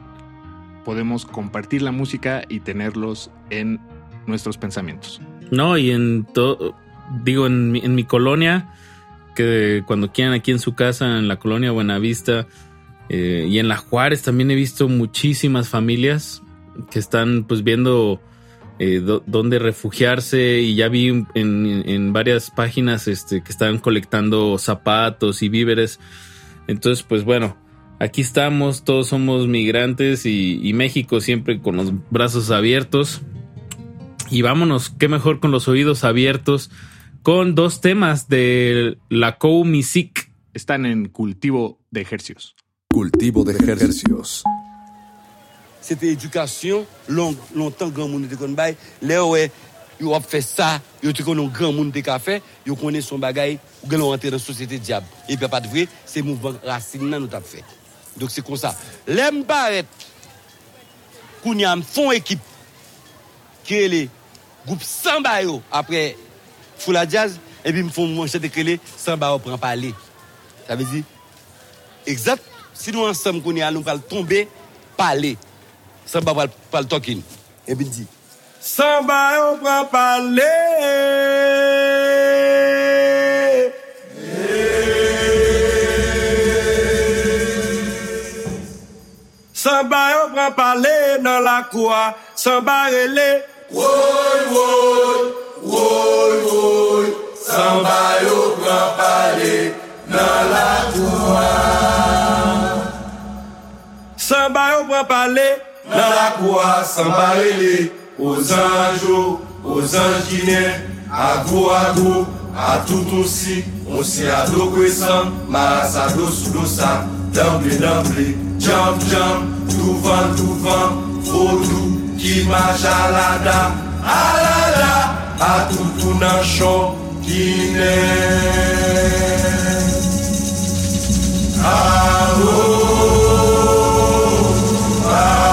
podemos compartir la música y tenerlos en nuestros pensamientos. No, y en todo, digo, en mi, en mi colonia, que cuando quieran aquí en su casa, en la colonia Buenavista eh, y en la Juárez también he visto muchísimas familias que están pues viendo eh, do- dónde refugiarse y ya vi en, en varias páginas este, que están colectando zapatos y víveres. Entonces, pues bueno, aquí estamos, todos somos migrantes y, y México siempre con los brazos abiertos. Y vámonos, qué mejor con los oídos abiertos, con dos temas de la Co Music. Están en cultivo de ejercicios. Cultivo de ejercicios. c'était éducation. Long, longtemps, grand monde était comme. Là, ouais, ils ont fait ça. Ils ont connu grand monde des cafés. Ils connaissent son bagage. Ils ont rentré dans société diable. Et puis, pas de vrai, c'est le mouvement racine nous avons fait. Donc, c'est comme ça. L'aime paraître, qu'on y a un fond équipe, qui est le groupe Samba après Foula Jazz, et puis ils me font manger des clés, Samba prend parler. Ça veut dire, exact, si nous ensemble, qu'on y a, nous allons tomber, parler. Samba pral pal tokin. Eh e bin di. Samba yon pral pale. Samba yon pral pale nan la kwa. Samba rele. Woy woy, woy woy. Samba yon pral pale nan la kwa. Samba yon pral pale. nan la kwa sambarele Ozanjo, ozanjine, agro agro, atoutounsi Onsi ado kwesan, maras ado sudosa Damble damble, jam jam, touvan touvan Fodou ki majalada, alada Atoutou nan chon, gine Aro, ah, oh, aro ah,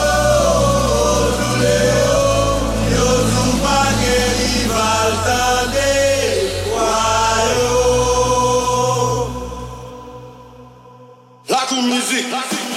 La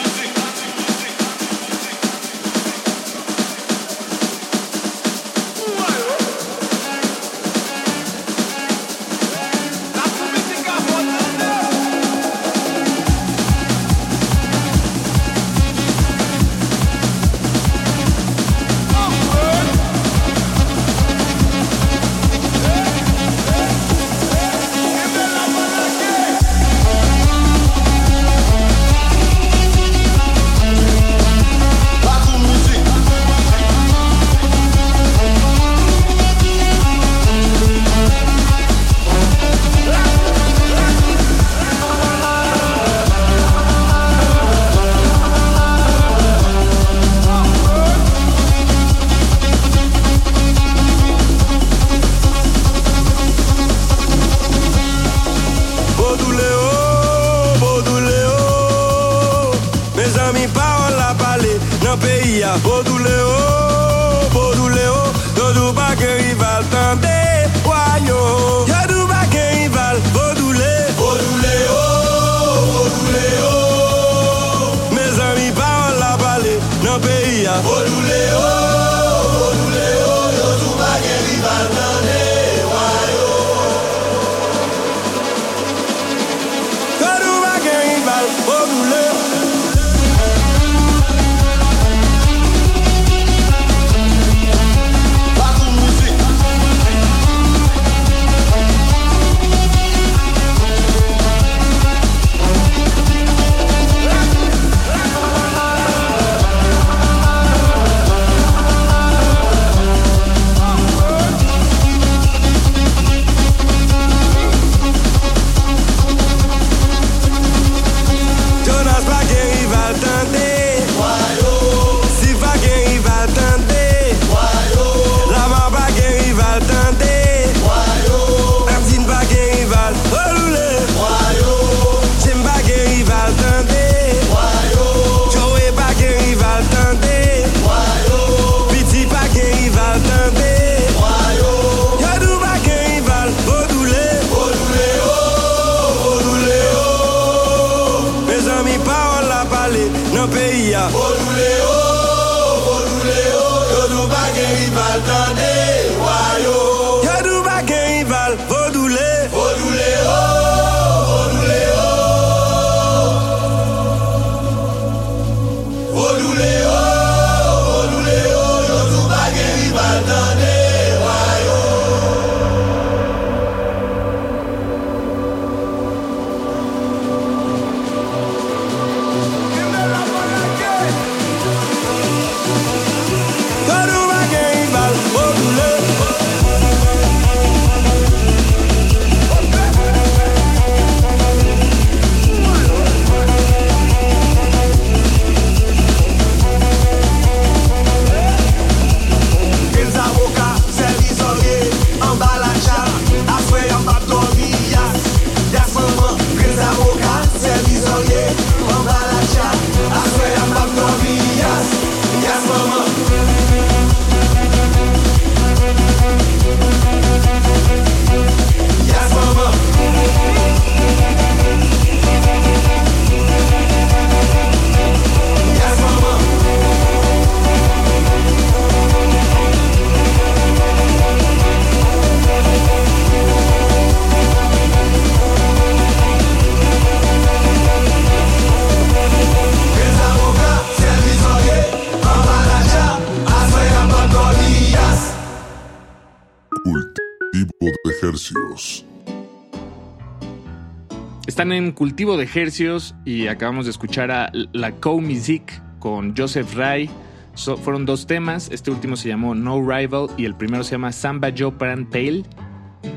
cultivo de hercios y acabamos de escuchar a La Co Music con Joseph Rai. So- fueron dos temas. Este último se llamó No Rival y el primero se llama Samba Joparan Pale.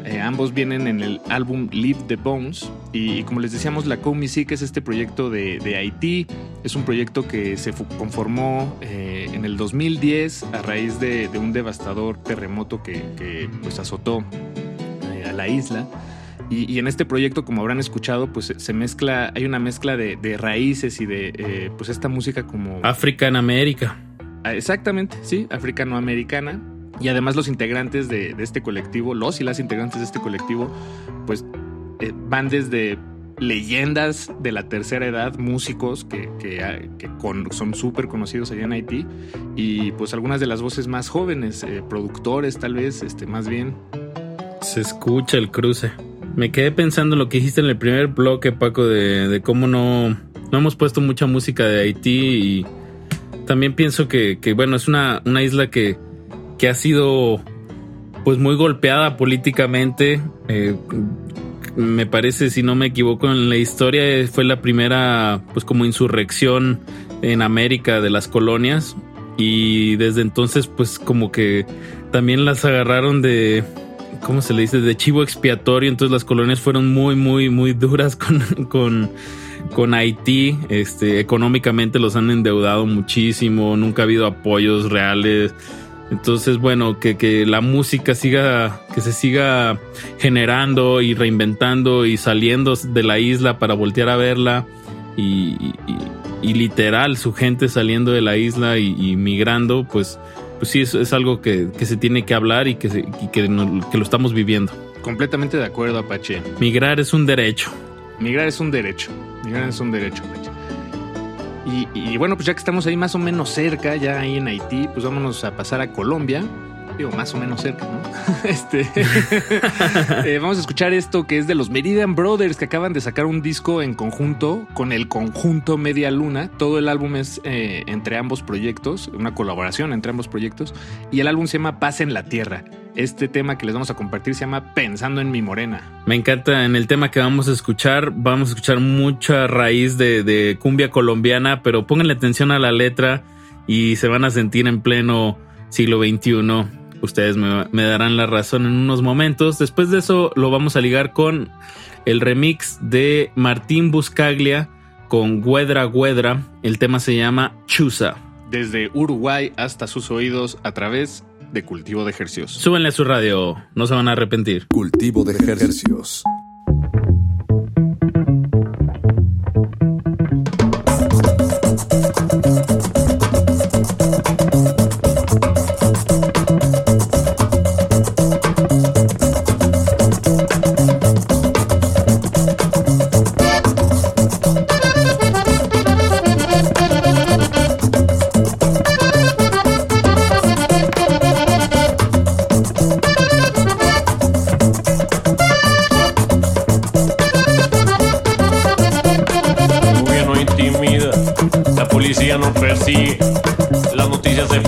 Eh, ambos vienen en el álbum Leave the Bones. Y, como les decíamos, la Co Music es este proyecto de, de Haití. Es un proyecto que se conformó eh, en el 2010 a raíz de, de un devastador terremoto que, que, pues azotó eh, a la isla. Y, y en este proyecto, como habrán escuchado, pues se mezcla, hay una mezcla de, de raíces y de eh, pues esta música como África en América. Ah, Exactamente, sí, africanoamericana. Y además los integrantes de, de este colectivo, los y las integrantes de este colectivo, pues eh, van desde leyendas de la tercera edad, músicos que, que, ah, que con- son súper conocidos allá en Haití, y pues algunas de las voces más jóvenes, eh, productores tal vez, este, más bien. Se escucha el cruce. Me quedé pensando en lo que dijiste en el primer bloque, Paco, de, cómo no, no hemos puesto mucha música de Haití y también pienso que, bueno, es una, una isla que, que ha sido pues muy golpeada políticamente. Eh, me parece, si no me equivoco, en la historia fue la primera pues como insurrección en América de las colonias y desde entonces pues como que también las agarraron de ¿cómo se le dice? de chivo expiatorio, entonces las colonias fueron muy muy muy duras con con con Haití, este económicamente los han endeudado muchísimo, nunca ha habido apoyos reales. Entonces, bueno, que, que la música siga, que se siga generando y reinventando y saliendo de la isla para voltear a verla y, y- literal su gente saliendo de la isla y migrando, pues, pues sí, es, es algo que, que se tiene que hablar y que, se- y que, no- que lo estamos viviendo. Completamente de acuerdo, Apache. Migrar es un derecho. Migrar es un derecho. Migrar es un derecho, Apache. Y, y bueno, pues ya que estamos ahí más o menos cerca, ya ahí en Haití, pues vámonos a pasar a Colombia. Digo, más o menos cerca, ¿no? este. eh, vamos a escuchar esto que es de los Meridian Brothers, que acaban de sacar un disco en conjunto con el conjunto Media Luna. Todo el álbum es eh, entre ambos proyectos, una colaboración entre ambos proyectos. Y el álbum se llama Paz en la Tierra. Este tema que les vamos a compartir se llama Pensando en mi morena. Me encanta en el tema que vamos a escuchar. Vamos a escuchar mucha raíz de, de cumbia colombiana, pero pónganle atención a la letra y se van a sentir en pleno siglo XXI. Ustedes me, me darán la razón en unos momentos. Después de eso lo vamos a ligar con el remix de Martín Buscaglia con Guedra Guedra. El tema se llama Chusa. Desde Uruguay hasta sus oídos a través de Cultivo de Ejercicios. Súbenle a su radio, no se van a arrepentir. Cultivo de ejercicios.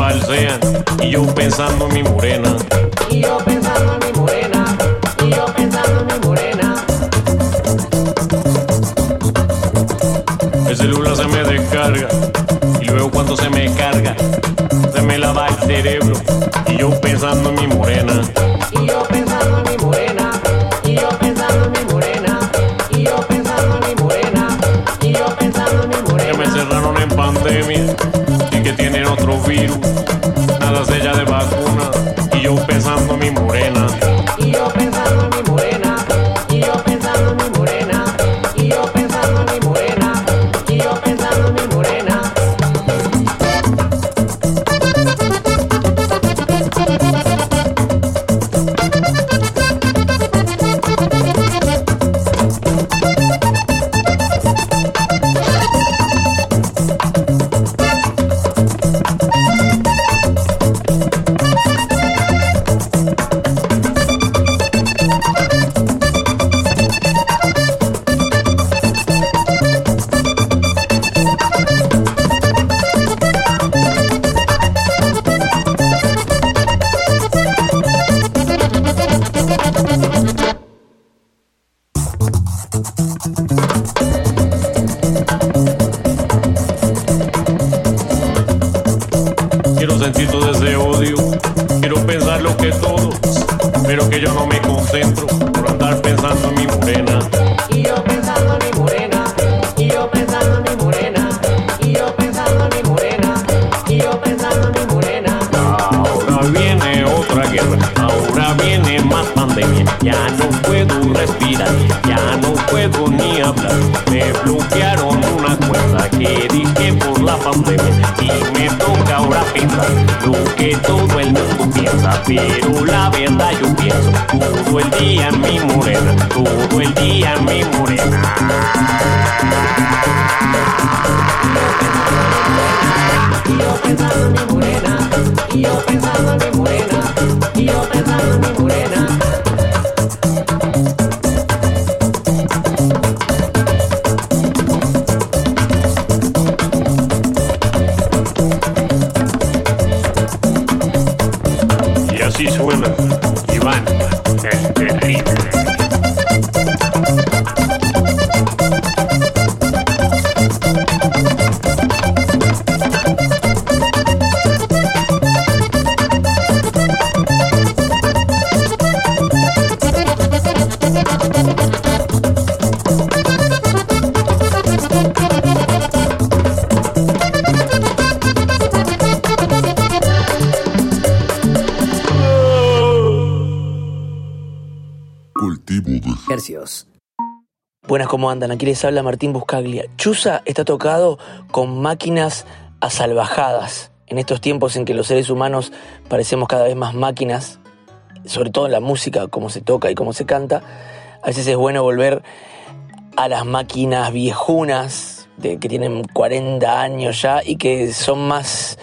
Falsean y yo pensando en mi morena. Y yo pensando en mi morena. Y yo pensando en mi morena. El celular se me descarga y luego cuando se me carga se me lava el cerebro y yo pensando en Buenas, ¿cómo andan? Aquí les habla Martín Buscaglia. Chusa está tocado con máquinas asalvajadas. En estos tiempos en que los seres humanos parecemos cada vez más máquinas, sobre todo en la música, cómo se toca y cómo se canta, a veces es bueno volver a las máquinas viejunas, de, que tienen 40 años ya y que son más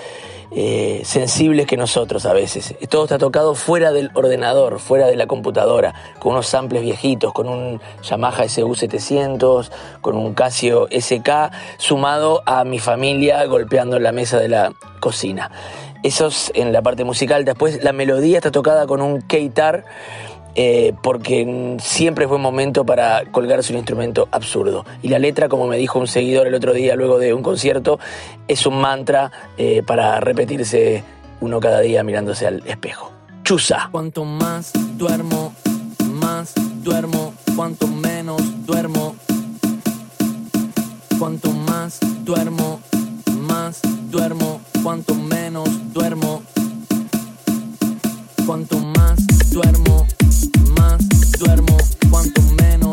eh, sensibles que nosotros a veces. Todo está tocado fuera del ordenador, fuera de la computadora, con unos samples viejitos, con un Yamaha SU700, con un Casio SK, sumado a mi familia golpeando la mesa de la cocina. Eso es en la parte musical. Después la melodía está tocada con un keitar. Eh, porque siempre fue un momento para colgarse un instrumento absurdo. Y la letra, como me dijo un seguidor el otro día luego de un concierto, es un mantra eh, para repetirse uno cada día mirándose al espejo. Chusa. Cuanto más duermo, más duermo, cuanto menos duermo. Cuanto más duermo, más duermo, cuanto menos duermo. Cuanto más duermo, cuanto menos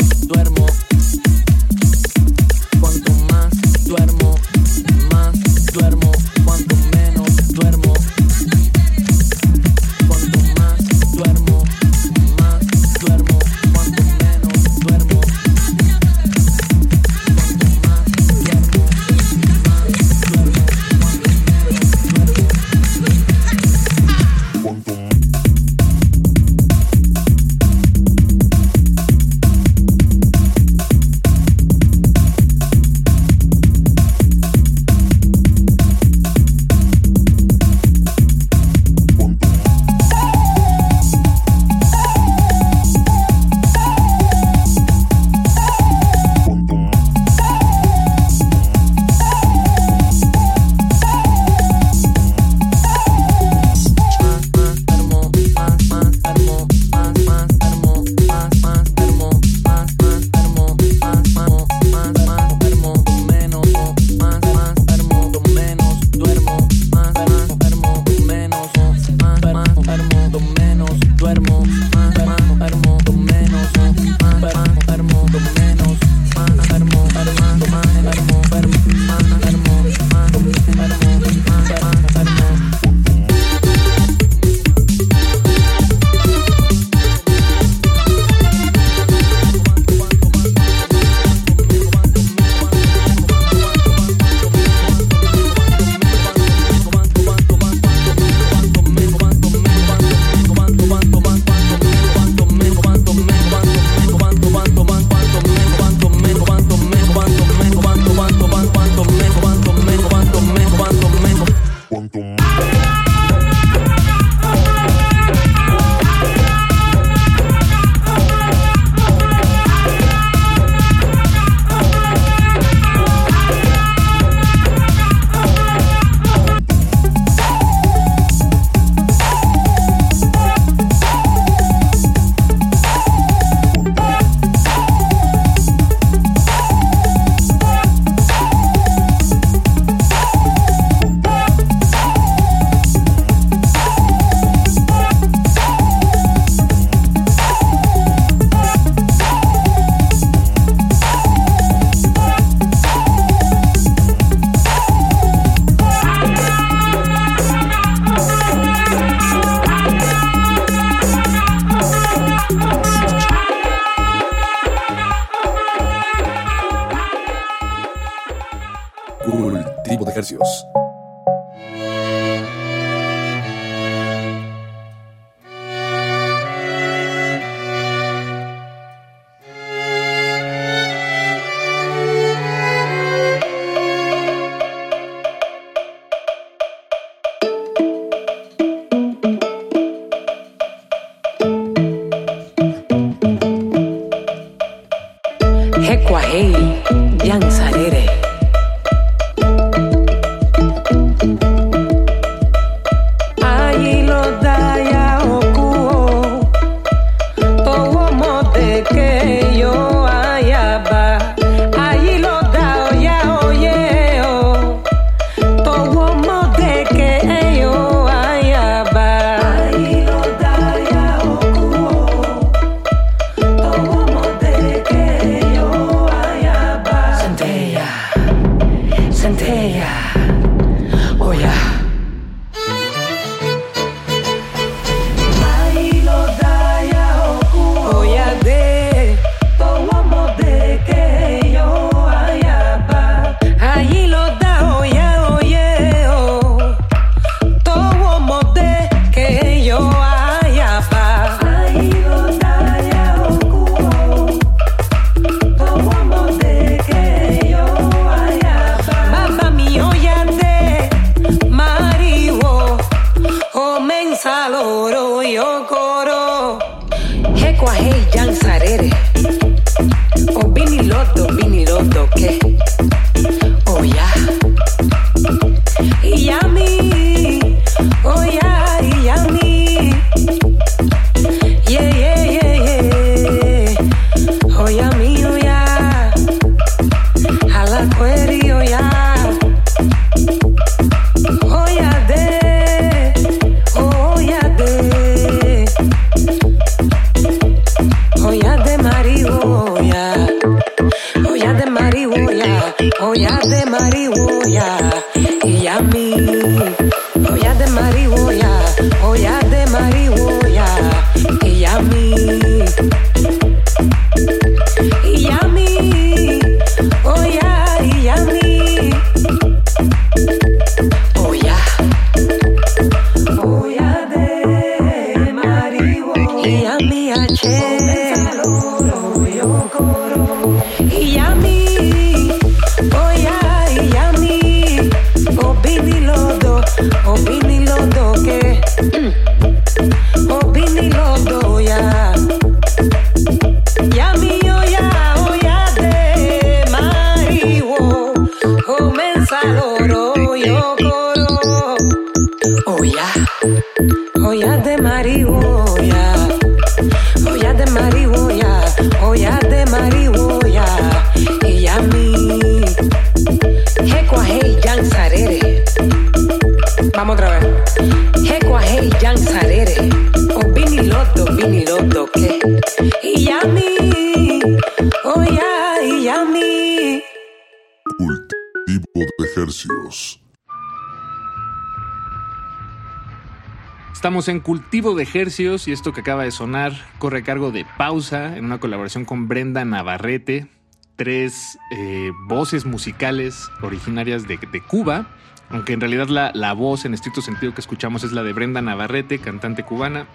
Estamos en Cultivo de Hercios y esto que acaba de sonar corre a cargo de Pausa en una colaboración con Brenda Navarrete, tres eh, voces musicales originarias de, de Cuba, aunque en realidad la, la voz en estricto sentido que escuchamos es la de Brenda Navarrete, cantante cubana.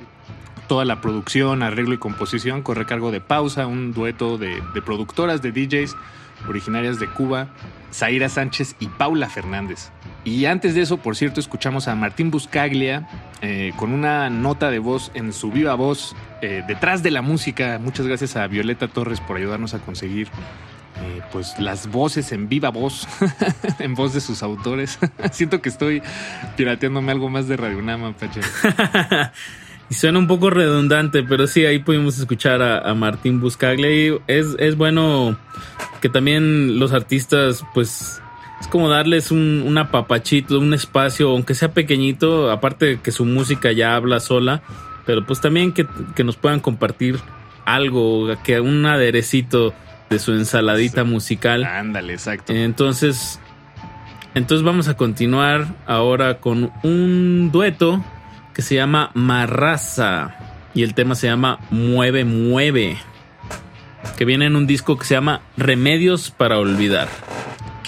Toda la producción, arreglo y composición corre a cargo de Pausa, un dueto de, de productoras, de DJs originarias de Cuba, Zaira Sánchez y Paula Fernández. Y antes de eso, por cierto, escuchamos a Martín Buscaglia eh, con una nota de voz en su viva voz eh, detrás de la música. Muchas gracias a Violeta Torres por ayudarnos a conseguir eh, pues las voces en viva voz, en voz de sus autores. Siento que estoy pirateándome algo más de Radio Nama, Pache. Y suena un poco redundante, pero sí, ahí pudimos escuchar a, a Martín Buscaglia. Y es, es bueno que también los artistas, pues, es como darles un, un apapachito, un espacio, aunque sea pequeñito, aparte de que su música ya habla sola, pero pues también que, que nos puedan compartir algo, que un aderecito de su ensaladita musical. Ándale, exacto. Entonces, entonces vamos a continuar ahora con un dueto que se llama Marraza y el tema se llama Mueve, Mueve, que viene en un disco que se llama Remedios para Olvidar.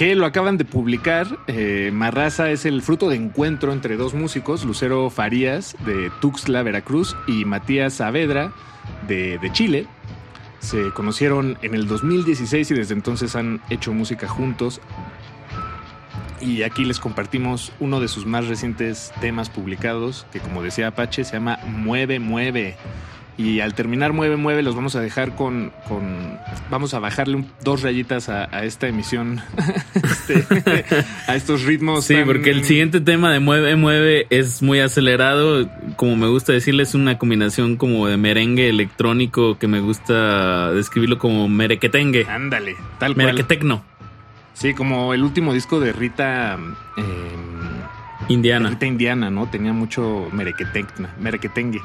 Que lo acaban de publicar. Eh, Marraza es el fruto de encuentro entre dos músicos, Lucero Farías de Tuxtla, Veracruz, y Matías Saavedra de, de Chile. Se conocieron en el 2016 y desde entonces han hecho música juntos. Y aquí les compartimos uno de sus más recientes temas publicados, que como decía Apache, se llama Mueve, Mueve. Y al terminar Mueve, Mueve, los vamos a dejar con. con vamos a bajarle un- dos rayitas a, a esta emisión, este, a estos ritmos. Sí, tan- porque el siguiente tema de Mueve, Mueve es muy acelerado. Como me gusta decirle, es una combinación como de merengue electrónico que me gusta describirlo como merequetengue. Ándale, tal cual. Merequetecno. Sí, como el último disco de Rita. eh, Indiana. Rita Indiana, ¿no? Tenía mucho merequetecna, merequetengue.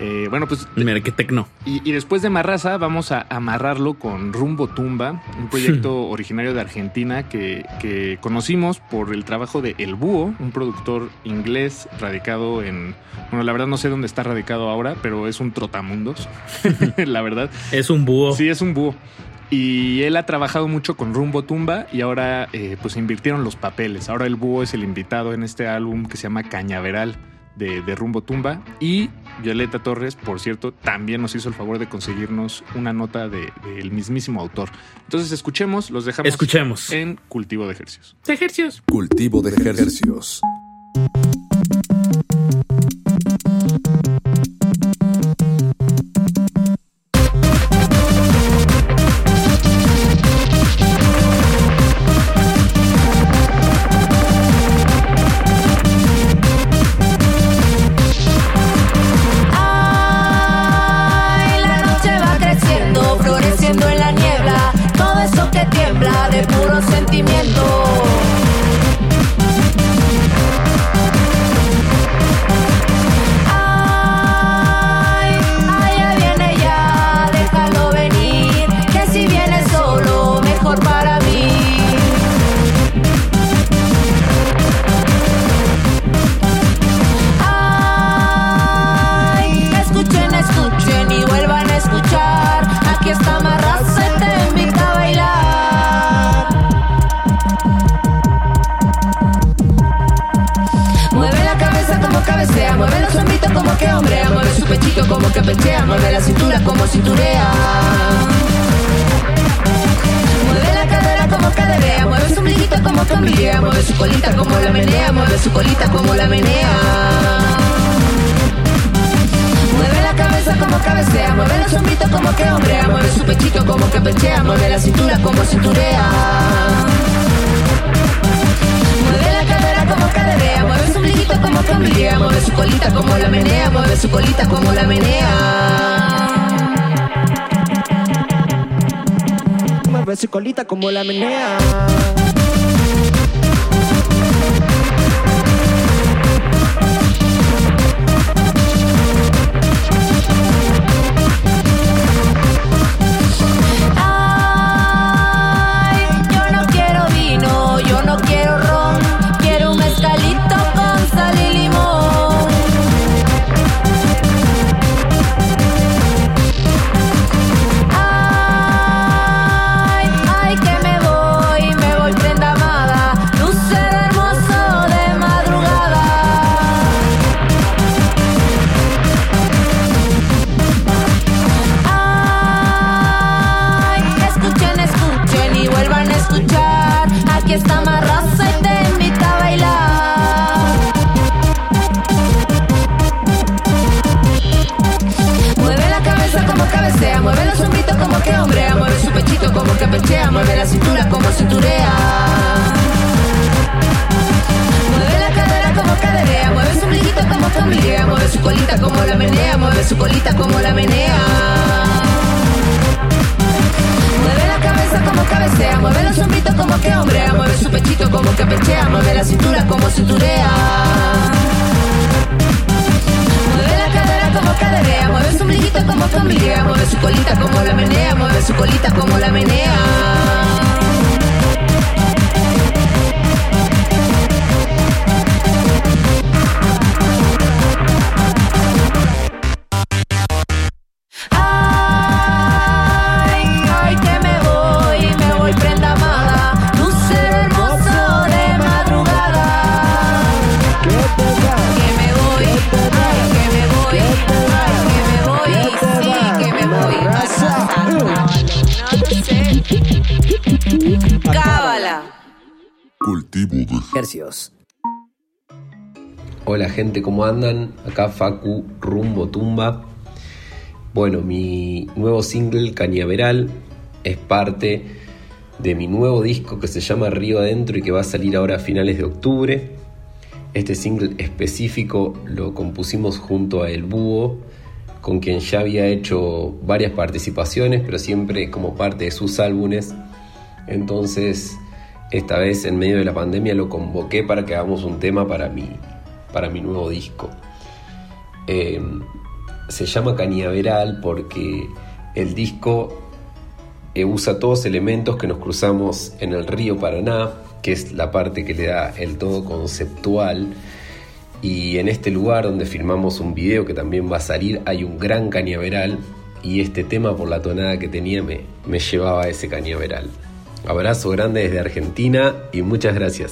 Eh, bueno, pues. Merequetecno. Y, y después de Marraza, vamos a amarrarlo con Rumbo Tumba, un proyecto originario de Argentina que, que conocimos por el trabajo de El Búho, un productor inglés radicado en. Bueno, la verdad no sé dónde está radicado ahora, pero es un trotamundos, la verdad. Es un búho. Sí, es un búho. Y él ha trabajado mucho con Rumbo Tumba y ahora eh, pues invirtieron los papeles. Ahora el búho es el invitado en este álbum que se llama Cañaveral de, de Rumbo Tumba. Y Violeta Torres, por cierto, también nos hizo el favor de conseguirnos una nota de- del mismísimo autor. Entonces escuchemos, los dejamos Escuchemos. en Cultivo de Ejercicios. Ejercicios. Cultivo de ejercicios. Facu Rumbo Tumba. Bueno, mi nuevo single Cañaveral es parte de mi nuevo disco que se llama Río Adentro y que va a salir ahora a finales de octubre. Este single específico lo compusimos junto a El Búho, con quien ya había hecho varias participaciones, pero siempre como parte de sus álbumes. Entonces, esta vez en medio de la pandemia lo convoqué para que hagamos un tema para mi, para mi nuevo disco. Eh, se llama Cañaveral porque el disco eh, usa todos elementos que nos cruzamos en el río Paraná, que es la parte que le da el todo conceptual. Y en este lugar donde filmamos un video que también va a salir hay un gran cañaveral y este tema por la tonada que tenía me, me llevaba a ese cañaveral. Abrazo grande desde Argentina y muchas gracias.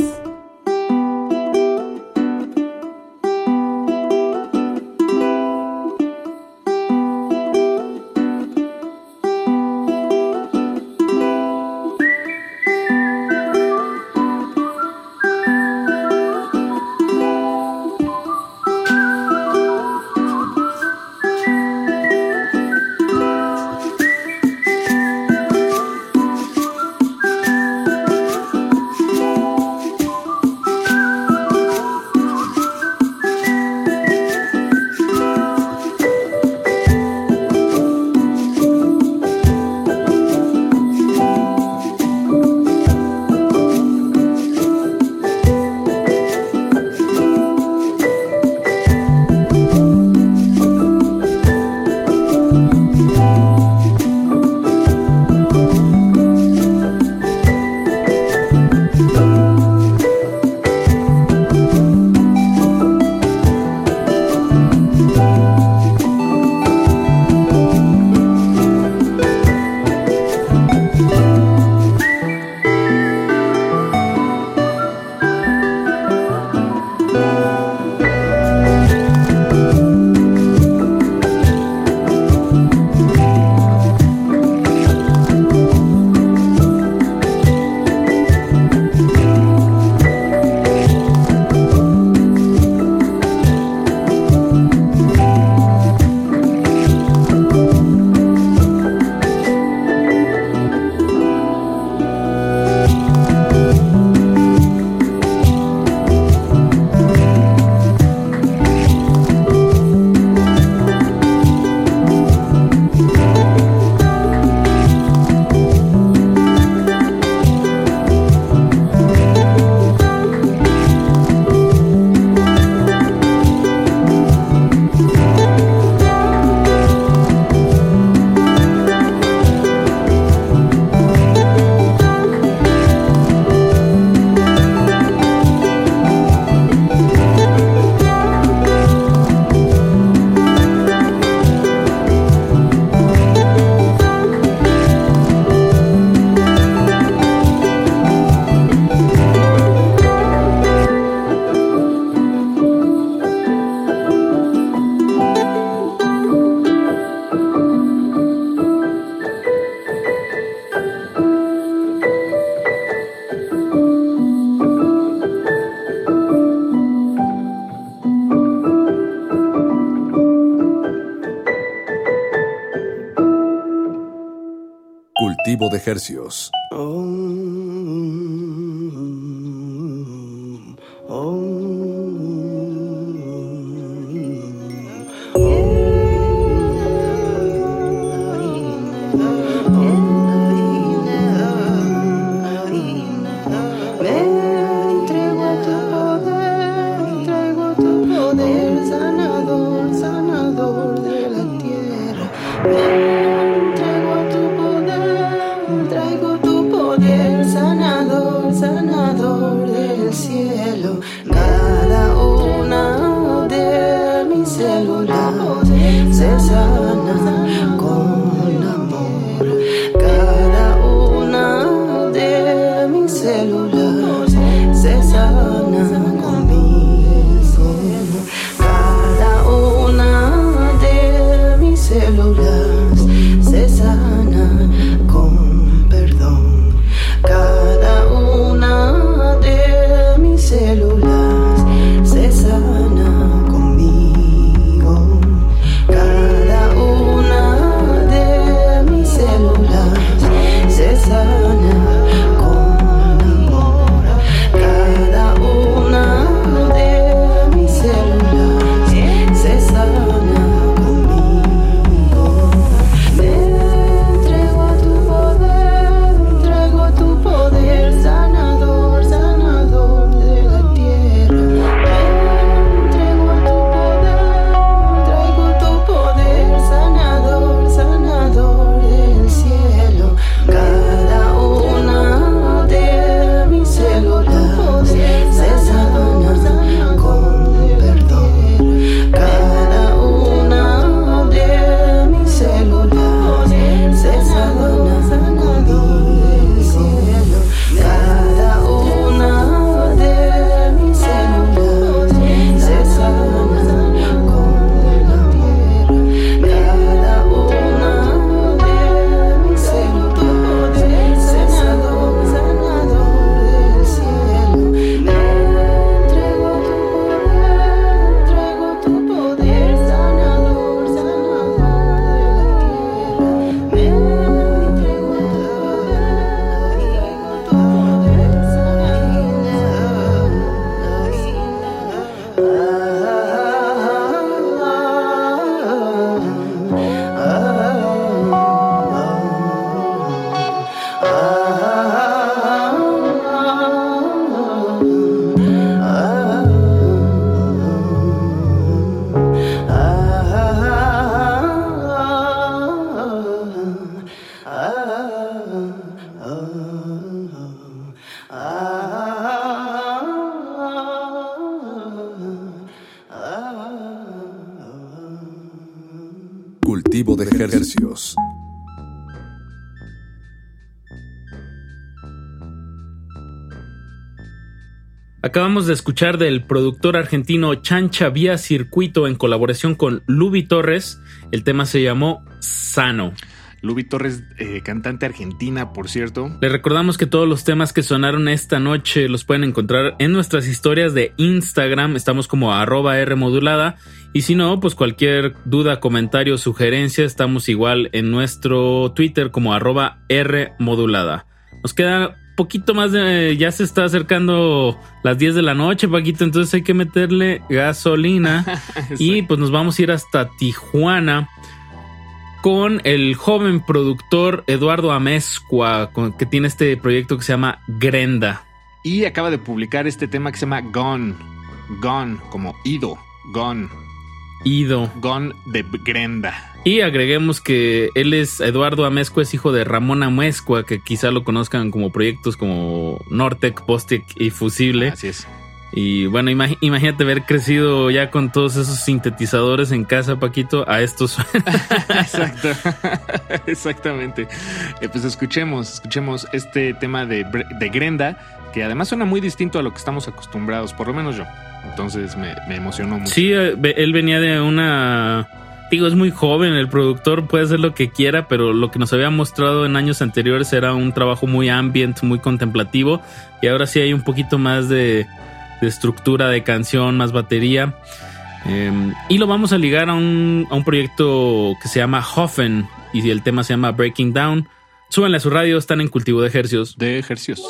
Cultivo Acabamos de escuchar del productor argentino Chancha Vía Circuito en colaboración con Luby Torres. El tema se llamó Sano. Luby Torres, eh, cantante argentina, por cierto. Les recordamos que todos los temas que sonaron esta noche los pueden encontrar en nuestras historias de Instagram. Estamos como arroba R modulada. Y si no, pues cualquier duda, comentario, sugerencia, estamos igual en nuestro Twitter como arroba R modulada. Nos queda poquito más de... Ya se está acercando las 10 de la noche, Paquito, entonces hay que meterle gasolina. y pues nos vamos a ir hasta Tijuana con el joven productor Eduardo Amezcua, que tiene este proyecto que se llama Grenda. Y acaba de publicar este tema que se llama Gone. Gone, como ido. Gone. Ido. Gone de Grenda. Y agreguemos que él es Eduardo Amezcua, es hijo de Ramón Amezcua, que quizá lo conozcan como proyectos como Nortec, Postec y Fusible. Así es. Y bueno, imag- imagínate haber crecido ya con todos esos sintetizadores en casa, Paquito, a estos. Exacto. Exactamente. Eh, pues escuchemos, escuchemos este tema de, de Grenda, que además suena muy distinto a lo que estamos acostumbrados, por lo menos yo. Entonces me, me emocionó mucho. Sí, eh, él venía de una... Digo, es muy joven, el productor puede hacer lo que quiera, pero lo que nos había mostrado en años anteriores era un trabajo muy ambient, muy contemplativo, y ahora sí hay un poquito más de, estructura de canción, más batería. Eh, y lo vamos a ligar a un, a un proyecto que se llama Hoffen, y el tema se llama Breaking Down. Súbanle a su radio, están en cultivo de ejercios. De ejercios.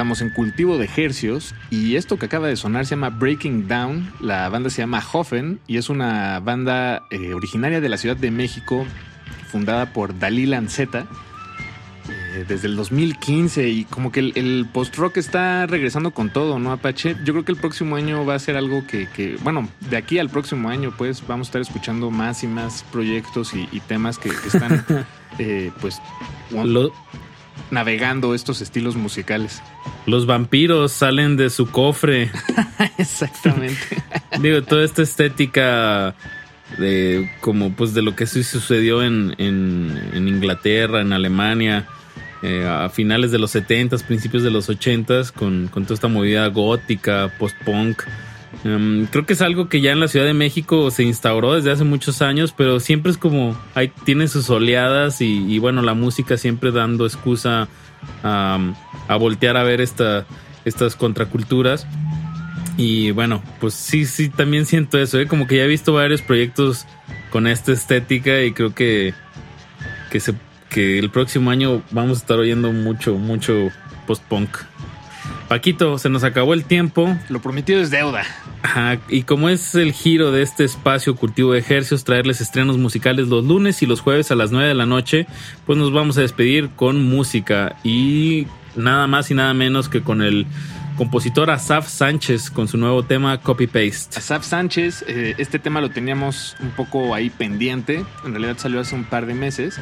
Estamos en cultivo de ejercios y esto que acaba de sonar se llama Breaking Down. La banda se llama Hoffen y es una banda eh, originaria de la Ciudad de México, fundada por Dalí Lanceta eh, desde el 2015 y como que el, el post-rock está regresando con todo, ¿no, Apache? Yo creo que el próximo año va a ser algo que, que, bueno, de aquí al próximo año pues vamos a estar escuchando más y más proyectos y, y temas que, que están eh, pues Lo- navegando estos estilos musicales. Los vampiros salen de su cofre. Exactamente. Digo, toda esta estética de como pues de lo que sí sucedió en, en, en Inglaterra, en Alemania, eh, a finales de los 70s, principios de los 80s, con, con toda esta movida gótica, post-punk, Um, creo que es algo que ya en la Ciudad de México se instauró desde hace muchos años, pero siempre es como, hay, tiene sus oleadas y, bueno, la música siempre dando excusa a, voltear a ver esta, estas contraculturas. Y bueno, pues sí, sí, también siento eso, ¿eh? como que ya he visto varios proyectos con esta estética y creo que, que el próximo año vamos a estar oyendo mucho, mucho post-punk. Paquito, se nos acabó el tiempo. Lo prometido es deuda. Ajá, y como es el giro de este espacio cultivo de ejercicios, traerles estrenos musicales los lunes y los jueves a las 9 de la noche, pues nos vamos a despedir con música y nada más y nada menos que con el compositor Asaf Sánchez con su nuevo tema Copy Paste. Asaf Sánchez, eh, este tema lo teníamos un poco ahí pendiente, en realidad salió hace un par de meses,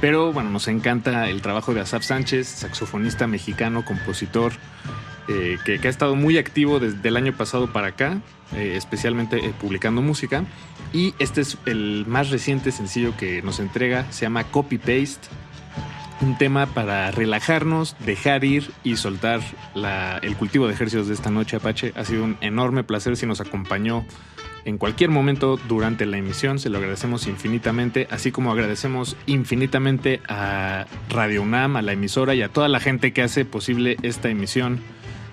pero bueno, nos encanta el trabajo de Asaf Sánchez, saxofonista mexicano, compositor, eh, que, que ha estado muy activo desde el año pasado para acá, eh, especialmente eh, publicando música. Y este es el más reciente sencillo que nos entrega, se llama Copy Paste. Un tema para relajarnos, dejar ir y soltar la- el cultivo de ejercicios de esta noche, Apache. Ha sido un enorme placer si nos acompañó en cualquier momento durante la emisión. Se lo agradecemos infinitamente, así como agradecemos infinitamente a Radio UNAM, a la emisora y a toda la gente que hace posible esta emisión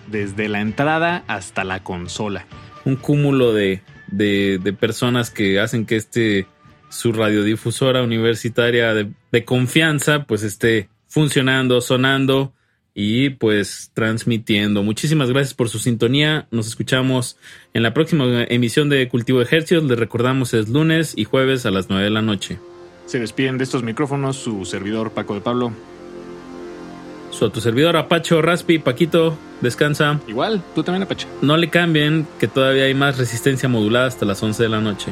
desde la entrada hasta la consola. Un cúmulo de, de, de personas que hacen que este su radiodifusora universitaria de, de confianza pues esté funcionando, sonando y pues transmitiendo. Muchísimas gracias por su sintonía. Nos escuchamos en la próxima emisión de Cultivo de Ejercicios. Les recordamos es lunes y jueves a las 9 de la noche. Se despiden de estos micrófonos su servidor Paco de Pablo. Su a tu servidor Apache o Raspi, Paquito, descansa. Igual, tú también Apache. No le cambien, que todavía hay más resistencia modulada hasta las 11 de la noche.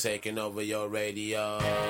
taking over your radio.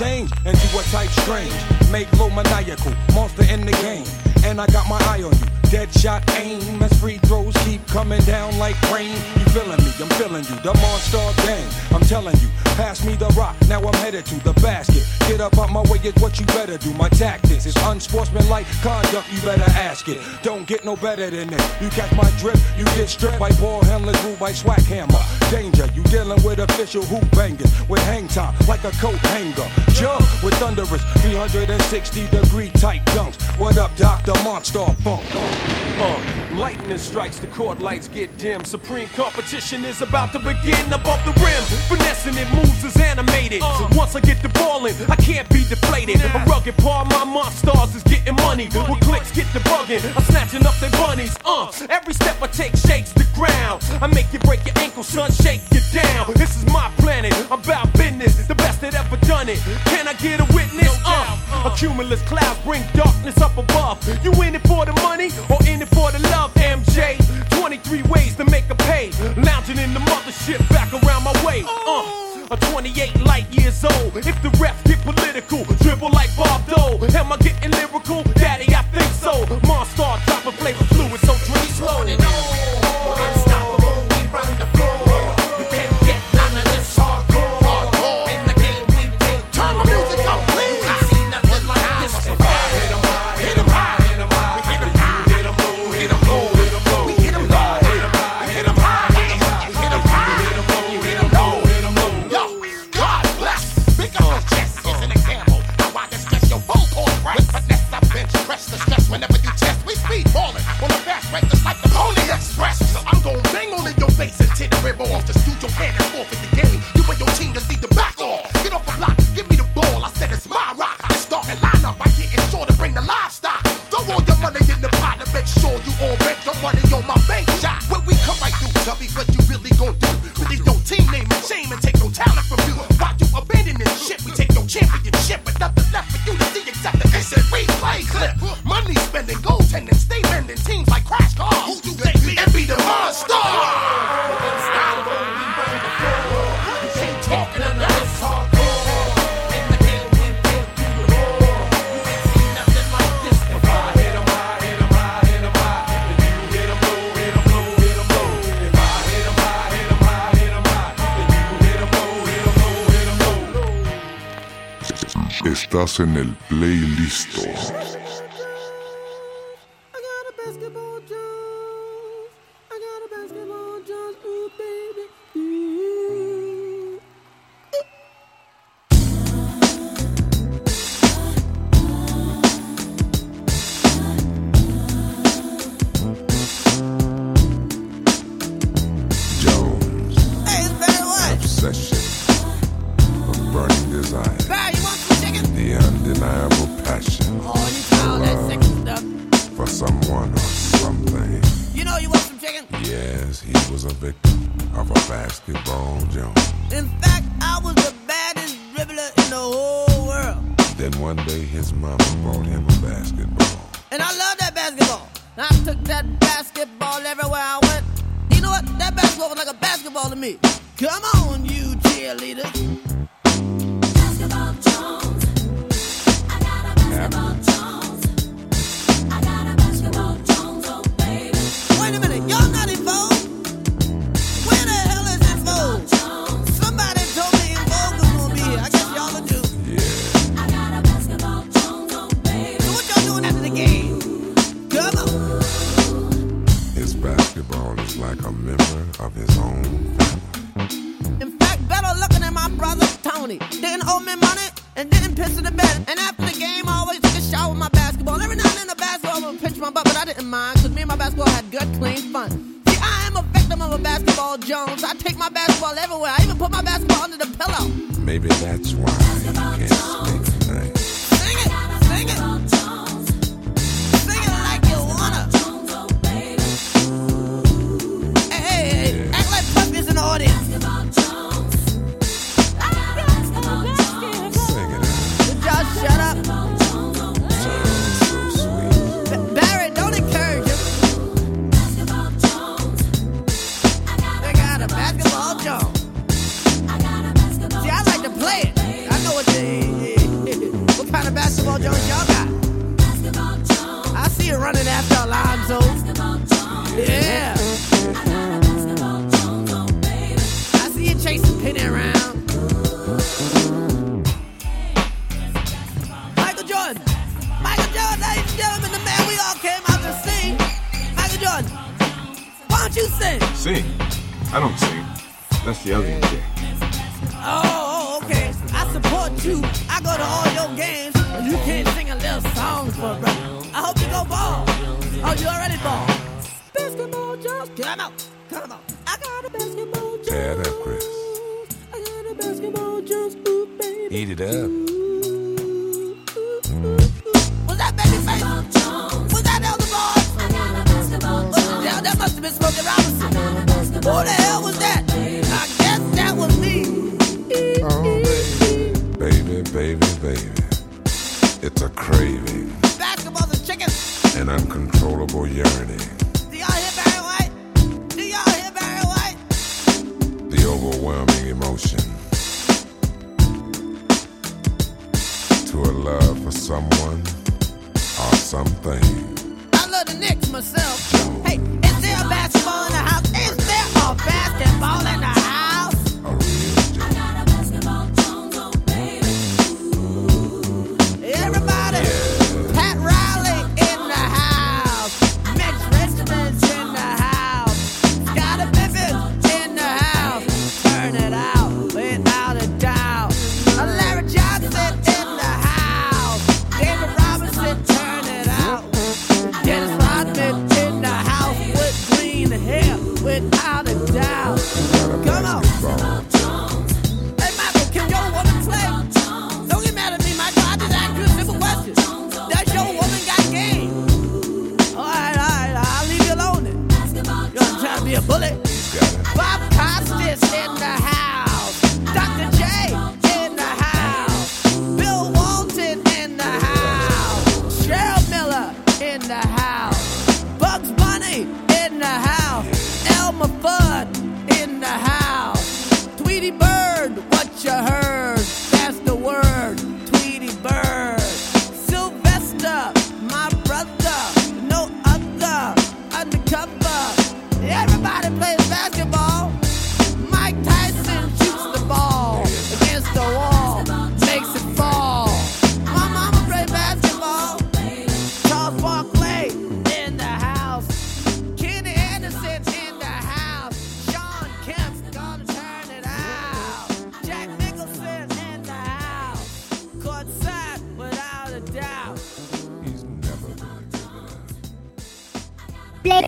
change into a type strange. Make low maniacal, monster in the game. And I got my eye on you. Dead shot aim as free throws keep coming down like rain. You feeling me? I'm feeling you. The monster gang. I'm telling you. Pass me the rock. Now I'm headed to the basket. Get up out my way is what you better do. My tactics is unsportsmanlike conduct. You better ask it. Don't get no better than that. You catch my drip. You get stripped by ball handlers, ruled by swag hammer danger. You dealing with official hoop bangers with hang time like a coat hanger. Jump with thunderous 360 degree tight dunks. What up, Dr. Monster Funk? Uh, lightning strikes, the court lights get dim. Supreme competition is about to begin above the rim. Finessing it moves is animated. Once I get the ball in, I can't be deflated. A rugged paw, my monsters is getting money. When With clicks, get the bugging. I'm snatching up their bunnies. Uh, every step I take shakes the ground. I make you break your ankle, son, shake you down. This is my planet, I'm about business, the best that ever done it. Can I get a witness? No doubt, uh, uh. a cumulus cloud bring darkness up above. You in it for the money or in it for the love, MJ? 23 ways to make a pay. Lounging in the mothership back around my way. Uh a 28 light years old. If the reps get political, dribble like Bob Dole. Am I getting lyrical? That Estás en el playlist.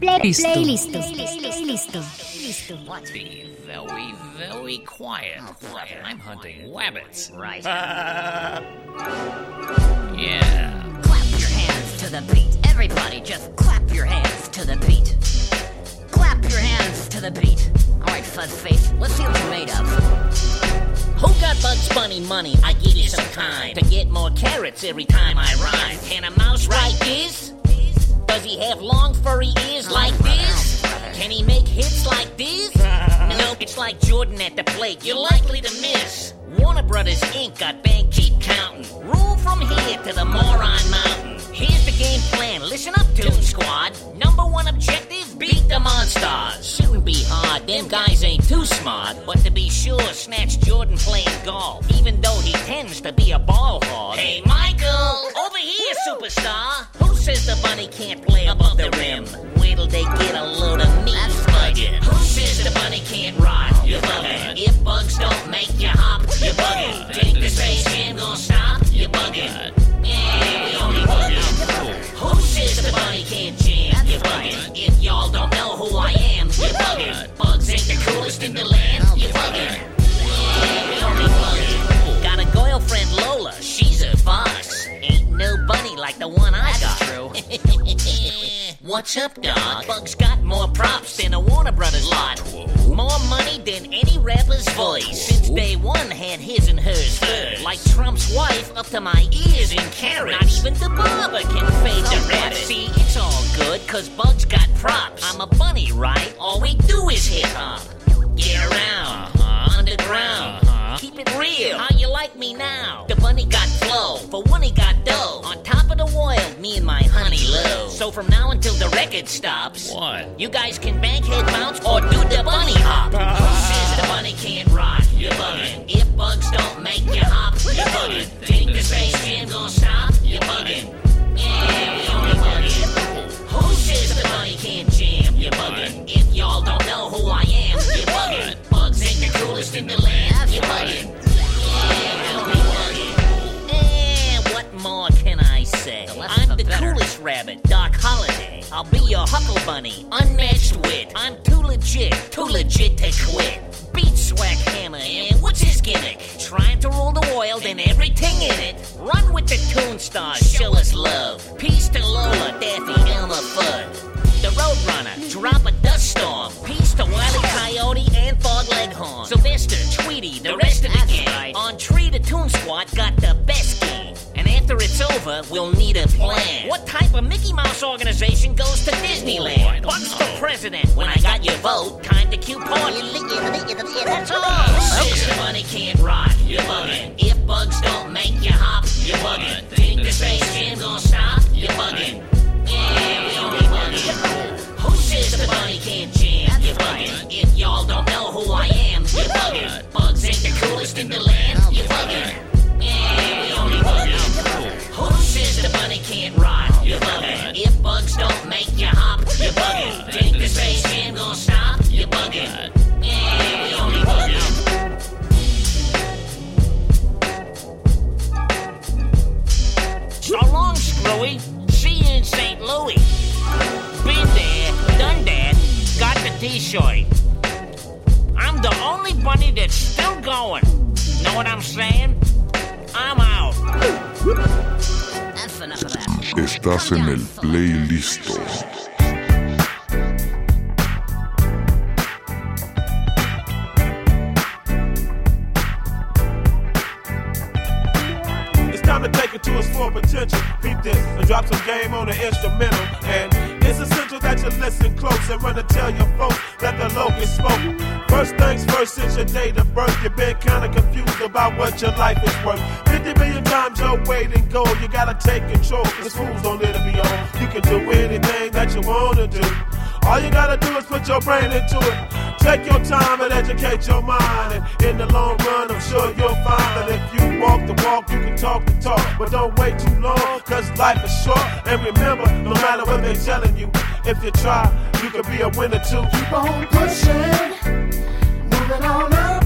play, play, listo. Playlist. Listo. Listo. Be very, very quiet. Oh, I'm hunting rabbits. Right. Yeah. Clap your hands to the beat. Everybody just clap your hands to the beat. Clap your hands to the beat. Alright, Fuzz Face, let's see what you're made of. Who got Bugs Bunny money? I give you some time to get more carrots every time I rhyme. Can a mouse write this? Does he have long furry ears like this? Can he make hits like this? No, it's like Jordan at the plate. You're likely to miss. Warner Brothers Inc. got bank keep counting. Rule from here to the Moron Mountain. Here's the game plan. Listen up, Toon Squad. Number one objective: beat the monsters. Shouldn't be hard. Them guys ain't too smart. But to be sure, snatch Jordan playing golf, even though he tends to be a ball hog. Hey, Michael, over here, superstar. Who says the bunny can't play above the rim? Wait till they get a load of me. That's bugging. Who says the bunny can't ride? You're bugging. If bugs don't make you hop, you're bugging. Think the space jam gonna stop? You're bugging. Yeah, we only bugging. Who says the bunny can't jam? You're bugging. If y'all don't know who I am, you're bugging. Bugs ain't the coolest in the land. You're bugging. Yeah, we only bugging. Got a girlfriend Lola, she's a boss. Ain't no bunny like the one I got. What's up, dog? Bugs got more props than a Warner Brothers lot. More money than any rapper's voice. Since day one had his and hers first. Like Trump's wife up to my ears in carrots. Not even the barber can fade the rabbit. See, it's all good, cause Bugs got props. I'm a bunny, right? All we do is hip hop. Get around, uh-huh. underground. Keep it real. How you like me now? The bunny got flow. For one, he got dough. On top of the world, me and my honey low. So from now until the record stops, what? You guys can bank head bounce or do the bunny hop. Who says the bunny can't rock? You're bugging. If bugs don't make you hop, you're bugging. Think the space jam gonna stop? You're bugging. Yeah, we only bugging. Who says the bunny can't jam? You're bugging. If y'all don't know who I am, you're bugging. Bugs ain't the coolest in the land. You're bugging. Yeah, we only bugging. Eh, what more can I say? I'm the coolest rabbit, Doc Holliday. I'll be your Huckle Bunny, unmatched wit. I'm too legit, too legit to quit. Beat Swag Hammer, and what's his gimmick? Trying to rule the world and everything in it. Run with the Toon Stars, show us love. Peace to Lola, Daffy, Elmer Fudd. The Roadrunner, drop a dust storm. Peace to Wile E. Coyote and Leghorn. Sylvester, Tweety, the rest of the gang. On Tree, the Toon Squad got the best game. And after it's over, we'll need a plan. What type of Mickey Mouse organization goes to Disneyland? Bugs for president. When I got your vote, time to cue party. That's all. Says the money can't rock. You're bugging. If bugs don't make you hop, you're bugging. Think the space jam gonna stop? You're bugging. Yeah, we only bugging. Who says the bunny can't You're bugging. If y'all don't know who I am, you're bugging. Bugs ain't the coolest in the land. You're bugging. Yeah, we only bugging. Who says the bunny can't rock? You're bugging. If bugs don't make you hop, you're bugging. Think the space jam gonna stop? You're bugging. Yeah, we only bugging. So long, Screwy. See you in St. Louis. Got t-shirt. I'm the only bunny that's still going. Know what I'm saying? I'm out. That's enough of that. Estás en el playlist. To take it to its full potential. Beat this and drop some game on the instrumental. And it's essential that you listen close and run to tell your folks that the locust spoke. First things first, since your date of birth, you've been kinda confused about what your life is worth. 50 million times your weight in gold, you gotta take control, cause fools don't let it be on. You can do anything that you wanna do. All you gotta do is put your brain into it. Take your time and educate your mind. And in the long run, I'm sure you'll find that if you walk the walk, you can talk the talk. But don't wait too long, cause life is short. And remember, no matter what they're telling you, if you try, you can be a winner too. Keep on pushing, moving on up.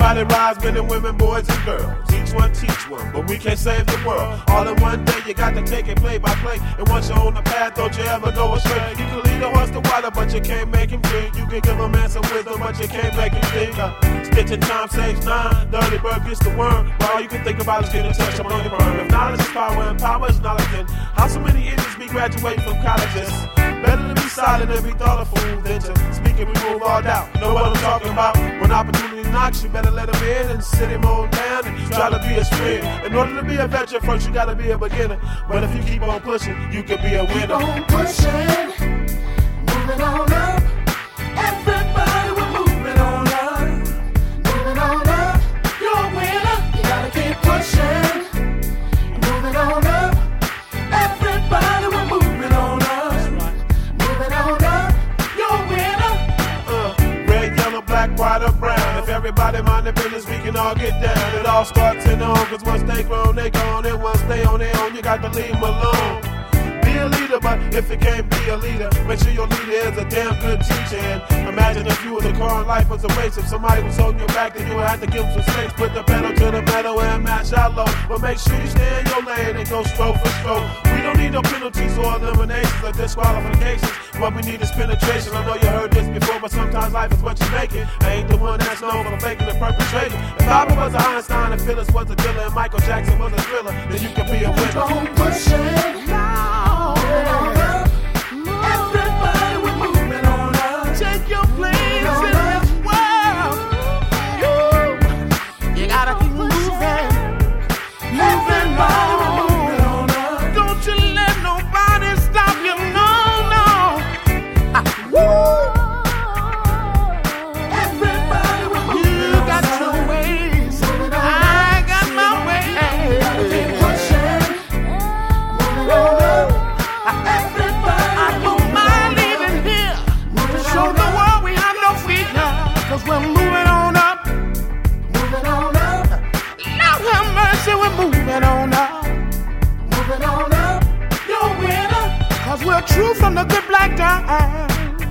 Everybody rise, men and women, boys and girls. Each one teach one, but we can't save the world. All in one day, you got to take it play by play. And once you're on the path, don't you ever go astray. You can lead a horse to water, but you can't make him drink. You can give a man some wisdom, but you can't make him think. Uh, stitch in time saves nine. Dirty bird gets the worm. But all you can think about is getting up on your burn. If knowledge is power and power is knowledge, then how so many idiots be graduating from colleges? Better to be silent and be thought a fool than to speak and remove all doubt. Know what I'm talking about? When opportunity knocks, you better let him in and sit him on down and try to be a friend. In order to be a veteran, first you gotta be a beginner. But if you keep on pushing, you can be a winner. Keep on pushing, moving on up. Everybody mind their business, we can all get down. It all starts in the home, cause once they grown, they gone. And once they on their own, you got to leave them alone. A leader, but if you can't be a leader, make sure your leader is a damn good teacher. And imagine if you was a car and life was a race. If somebody was holding you back, then you would have to give them some space. Put the pedal to the metal and match out low. But make sure you stay in your lane and go stroke for stroke. We don't need no penalties or eliminations or disqualifications. What we need is penetration. I know you heard this before, but sometimes life is what you make it. I ain't the one that's known for faking and perpetrating. If Papa was an Einstein and Phyllis was a dealer and Michael Jackson was a thriller, then you can be a winner. Keep on pushing, moving 啊 black times.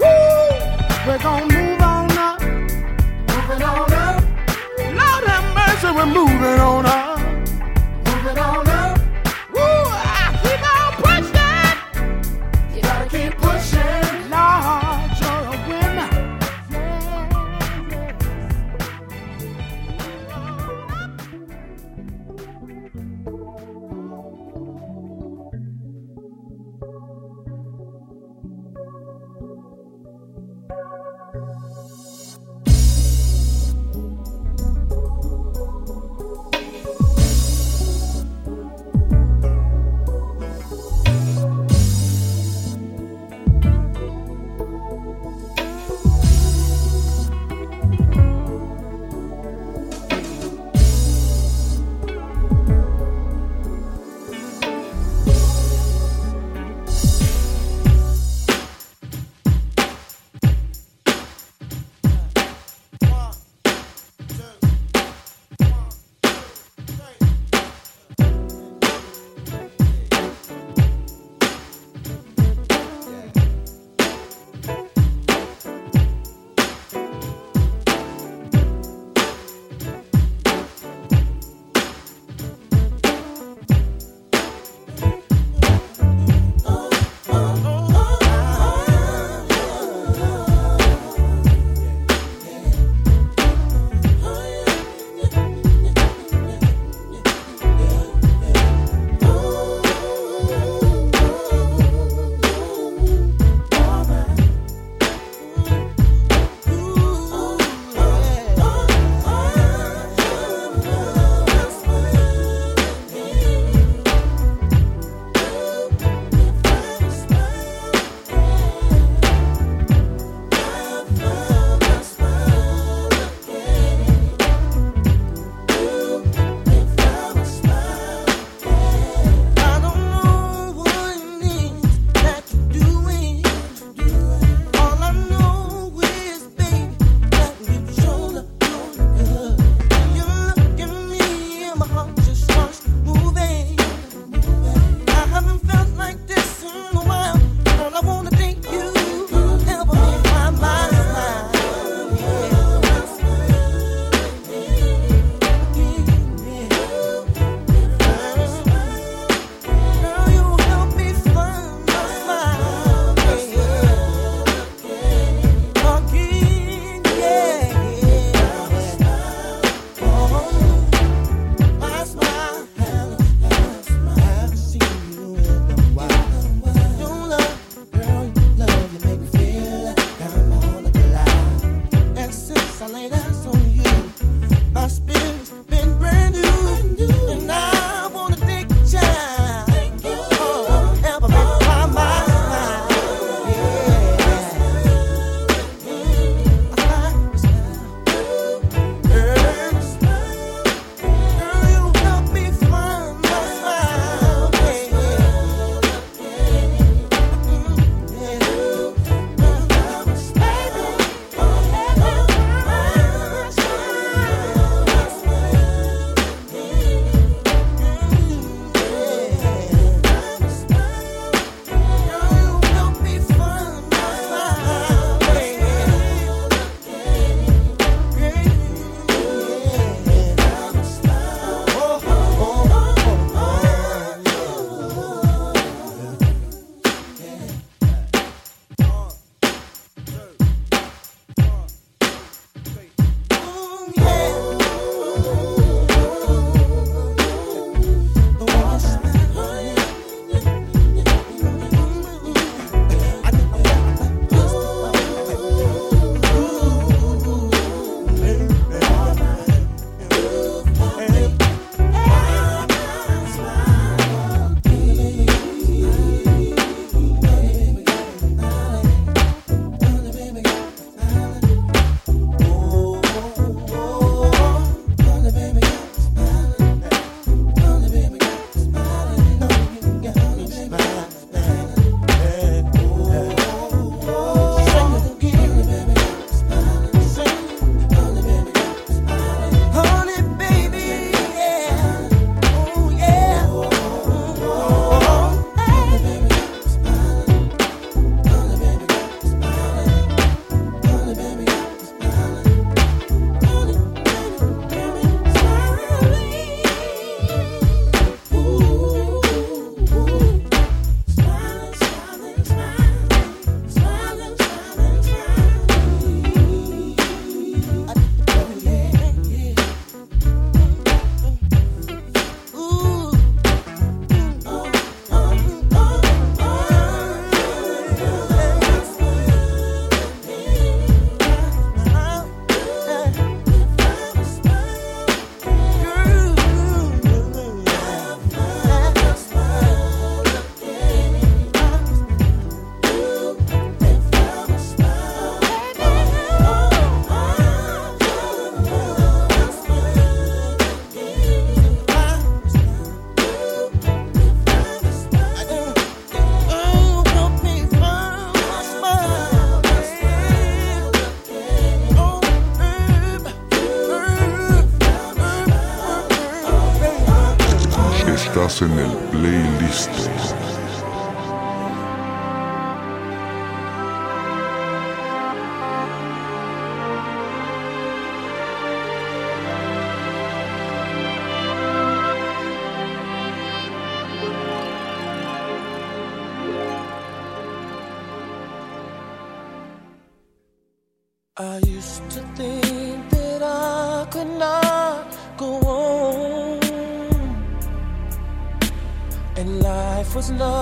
Woo! We're gonna move on up. Moving on up, Lord have mercy, we're moving on up. En el playlist. was love.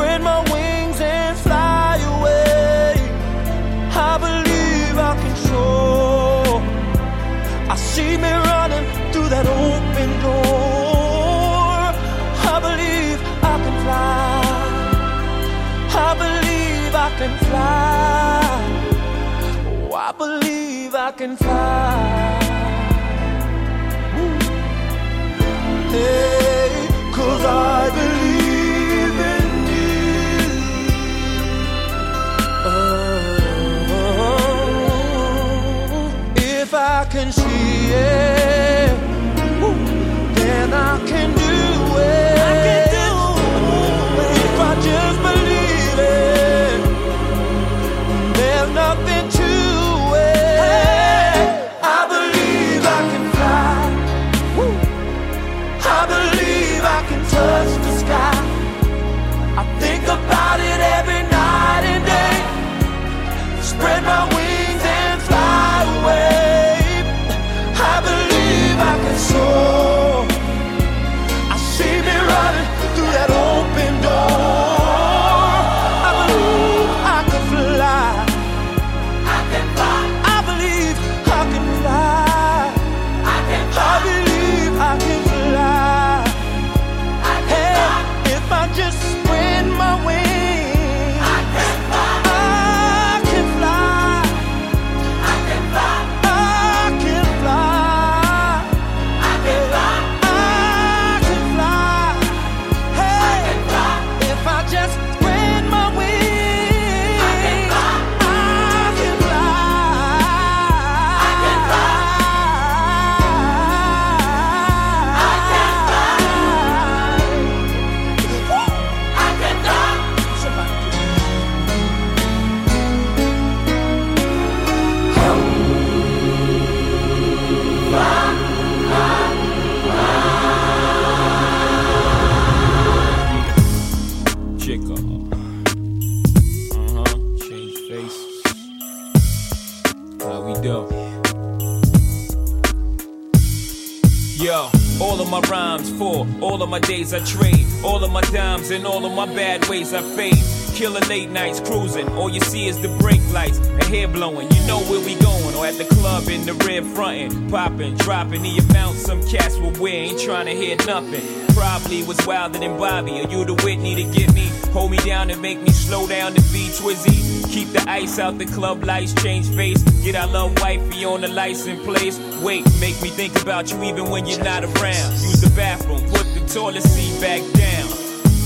Spread my wings and fly away. I believe I can soar. I see me running through that open door. I believe I can fly. I believe I can fly. Oh, I believe I can fly. Hey, yeah. All of my days I trade, all of my dimes and all of my bad ways I fade. Killer late nights cruising, all you see is the brake lights and hair blowing. You know where we going, or at the club in the red frontin', popping, dropping the amount some cats will wear. Ain't trying to hear nothing. Probably was wilder than Bobby, or you the Whitney to get me, hold me down and make me slow down to be Twizzy. Keep the ice out the club lights, change face. Get our love wifey on the lights license place. Wait, make me think about you even when you're not around. Use the bathroom, toilet seat back down.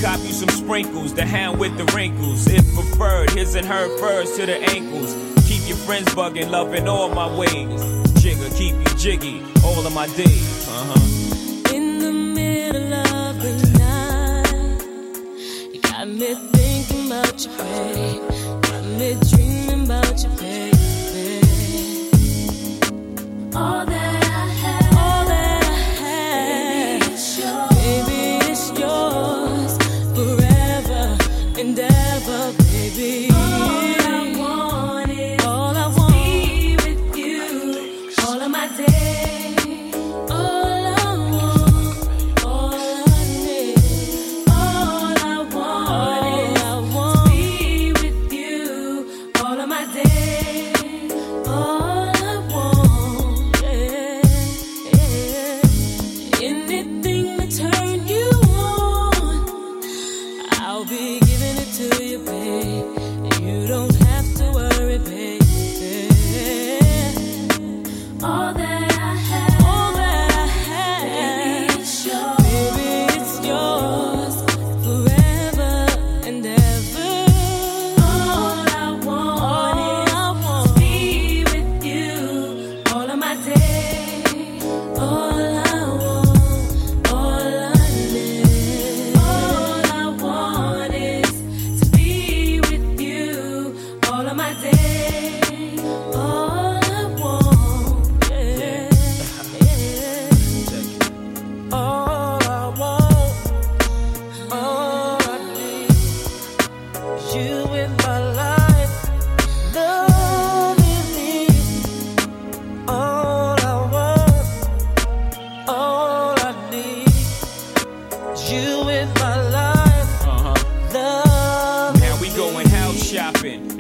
Cop you some sprinkles, the hand with the wrinkles. If preferred, his and her furs to the ankles. Keep your friends bugging, loving all my ways. Jigger, keep you jiggy, all of my days. Uh huh. In the middle of the night, you got me thinking about you, babe. Got me dreaming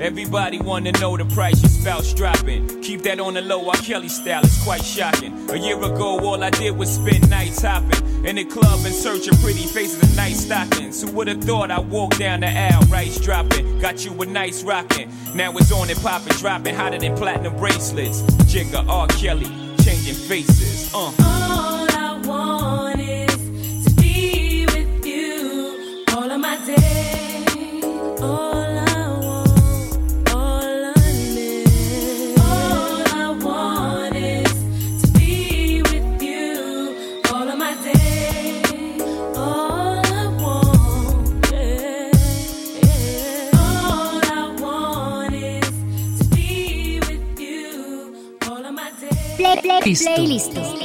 Everybody wanna know the price your spouse dropping. Keep that on the low, R. Kelly style, it's quite shocking. A year ago, all I did was spend nights hopping in the club in search of pretty faces and nice stockings. Who would've thought I walked down the aisle, rice dropping, got you a nice rocking. Now it's on and popping, dropping hotter than platinum bracelets. Jigga, R. Kelly, changing faces. Uh. All I want Listo.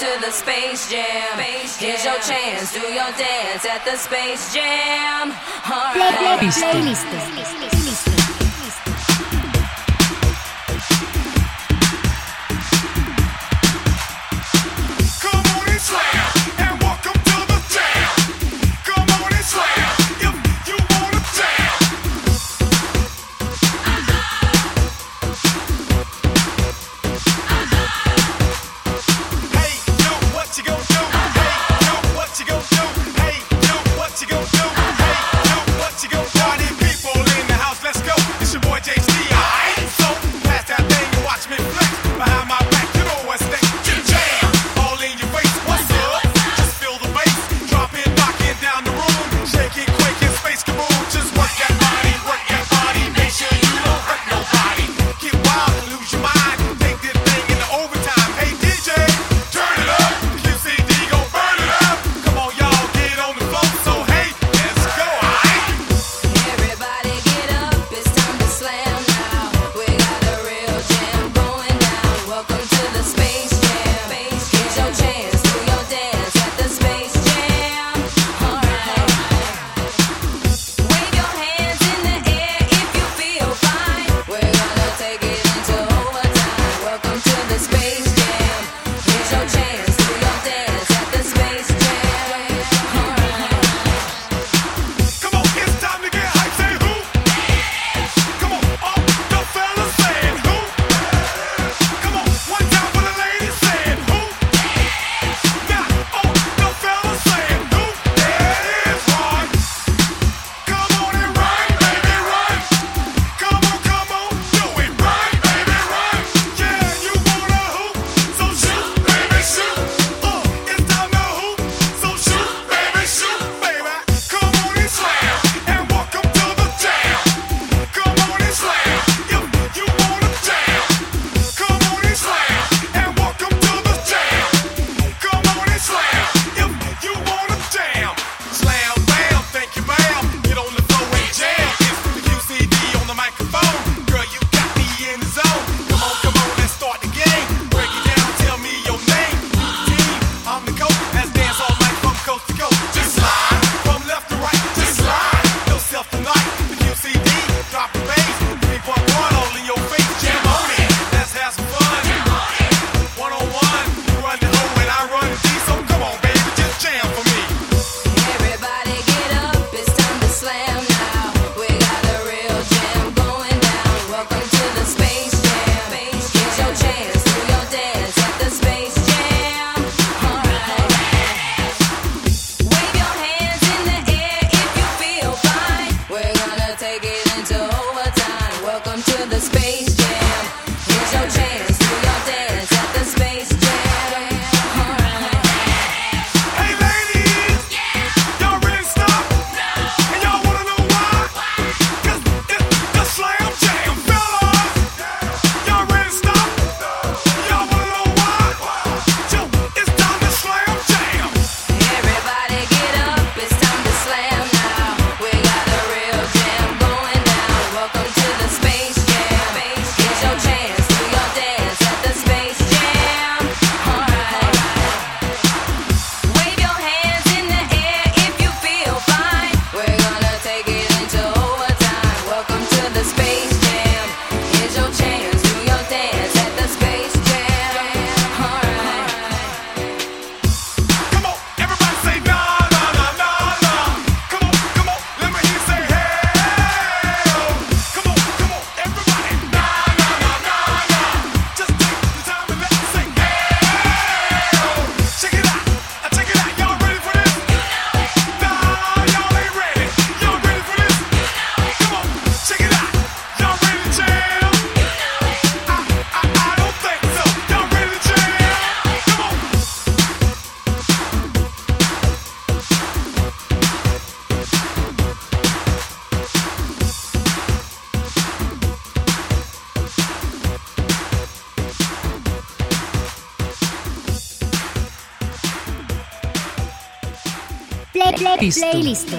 to the Space Jam. Here's your chance, do your dance at the Space Jam. All right. Playlist. Listo.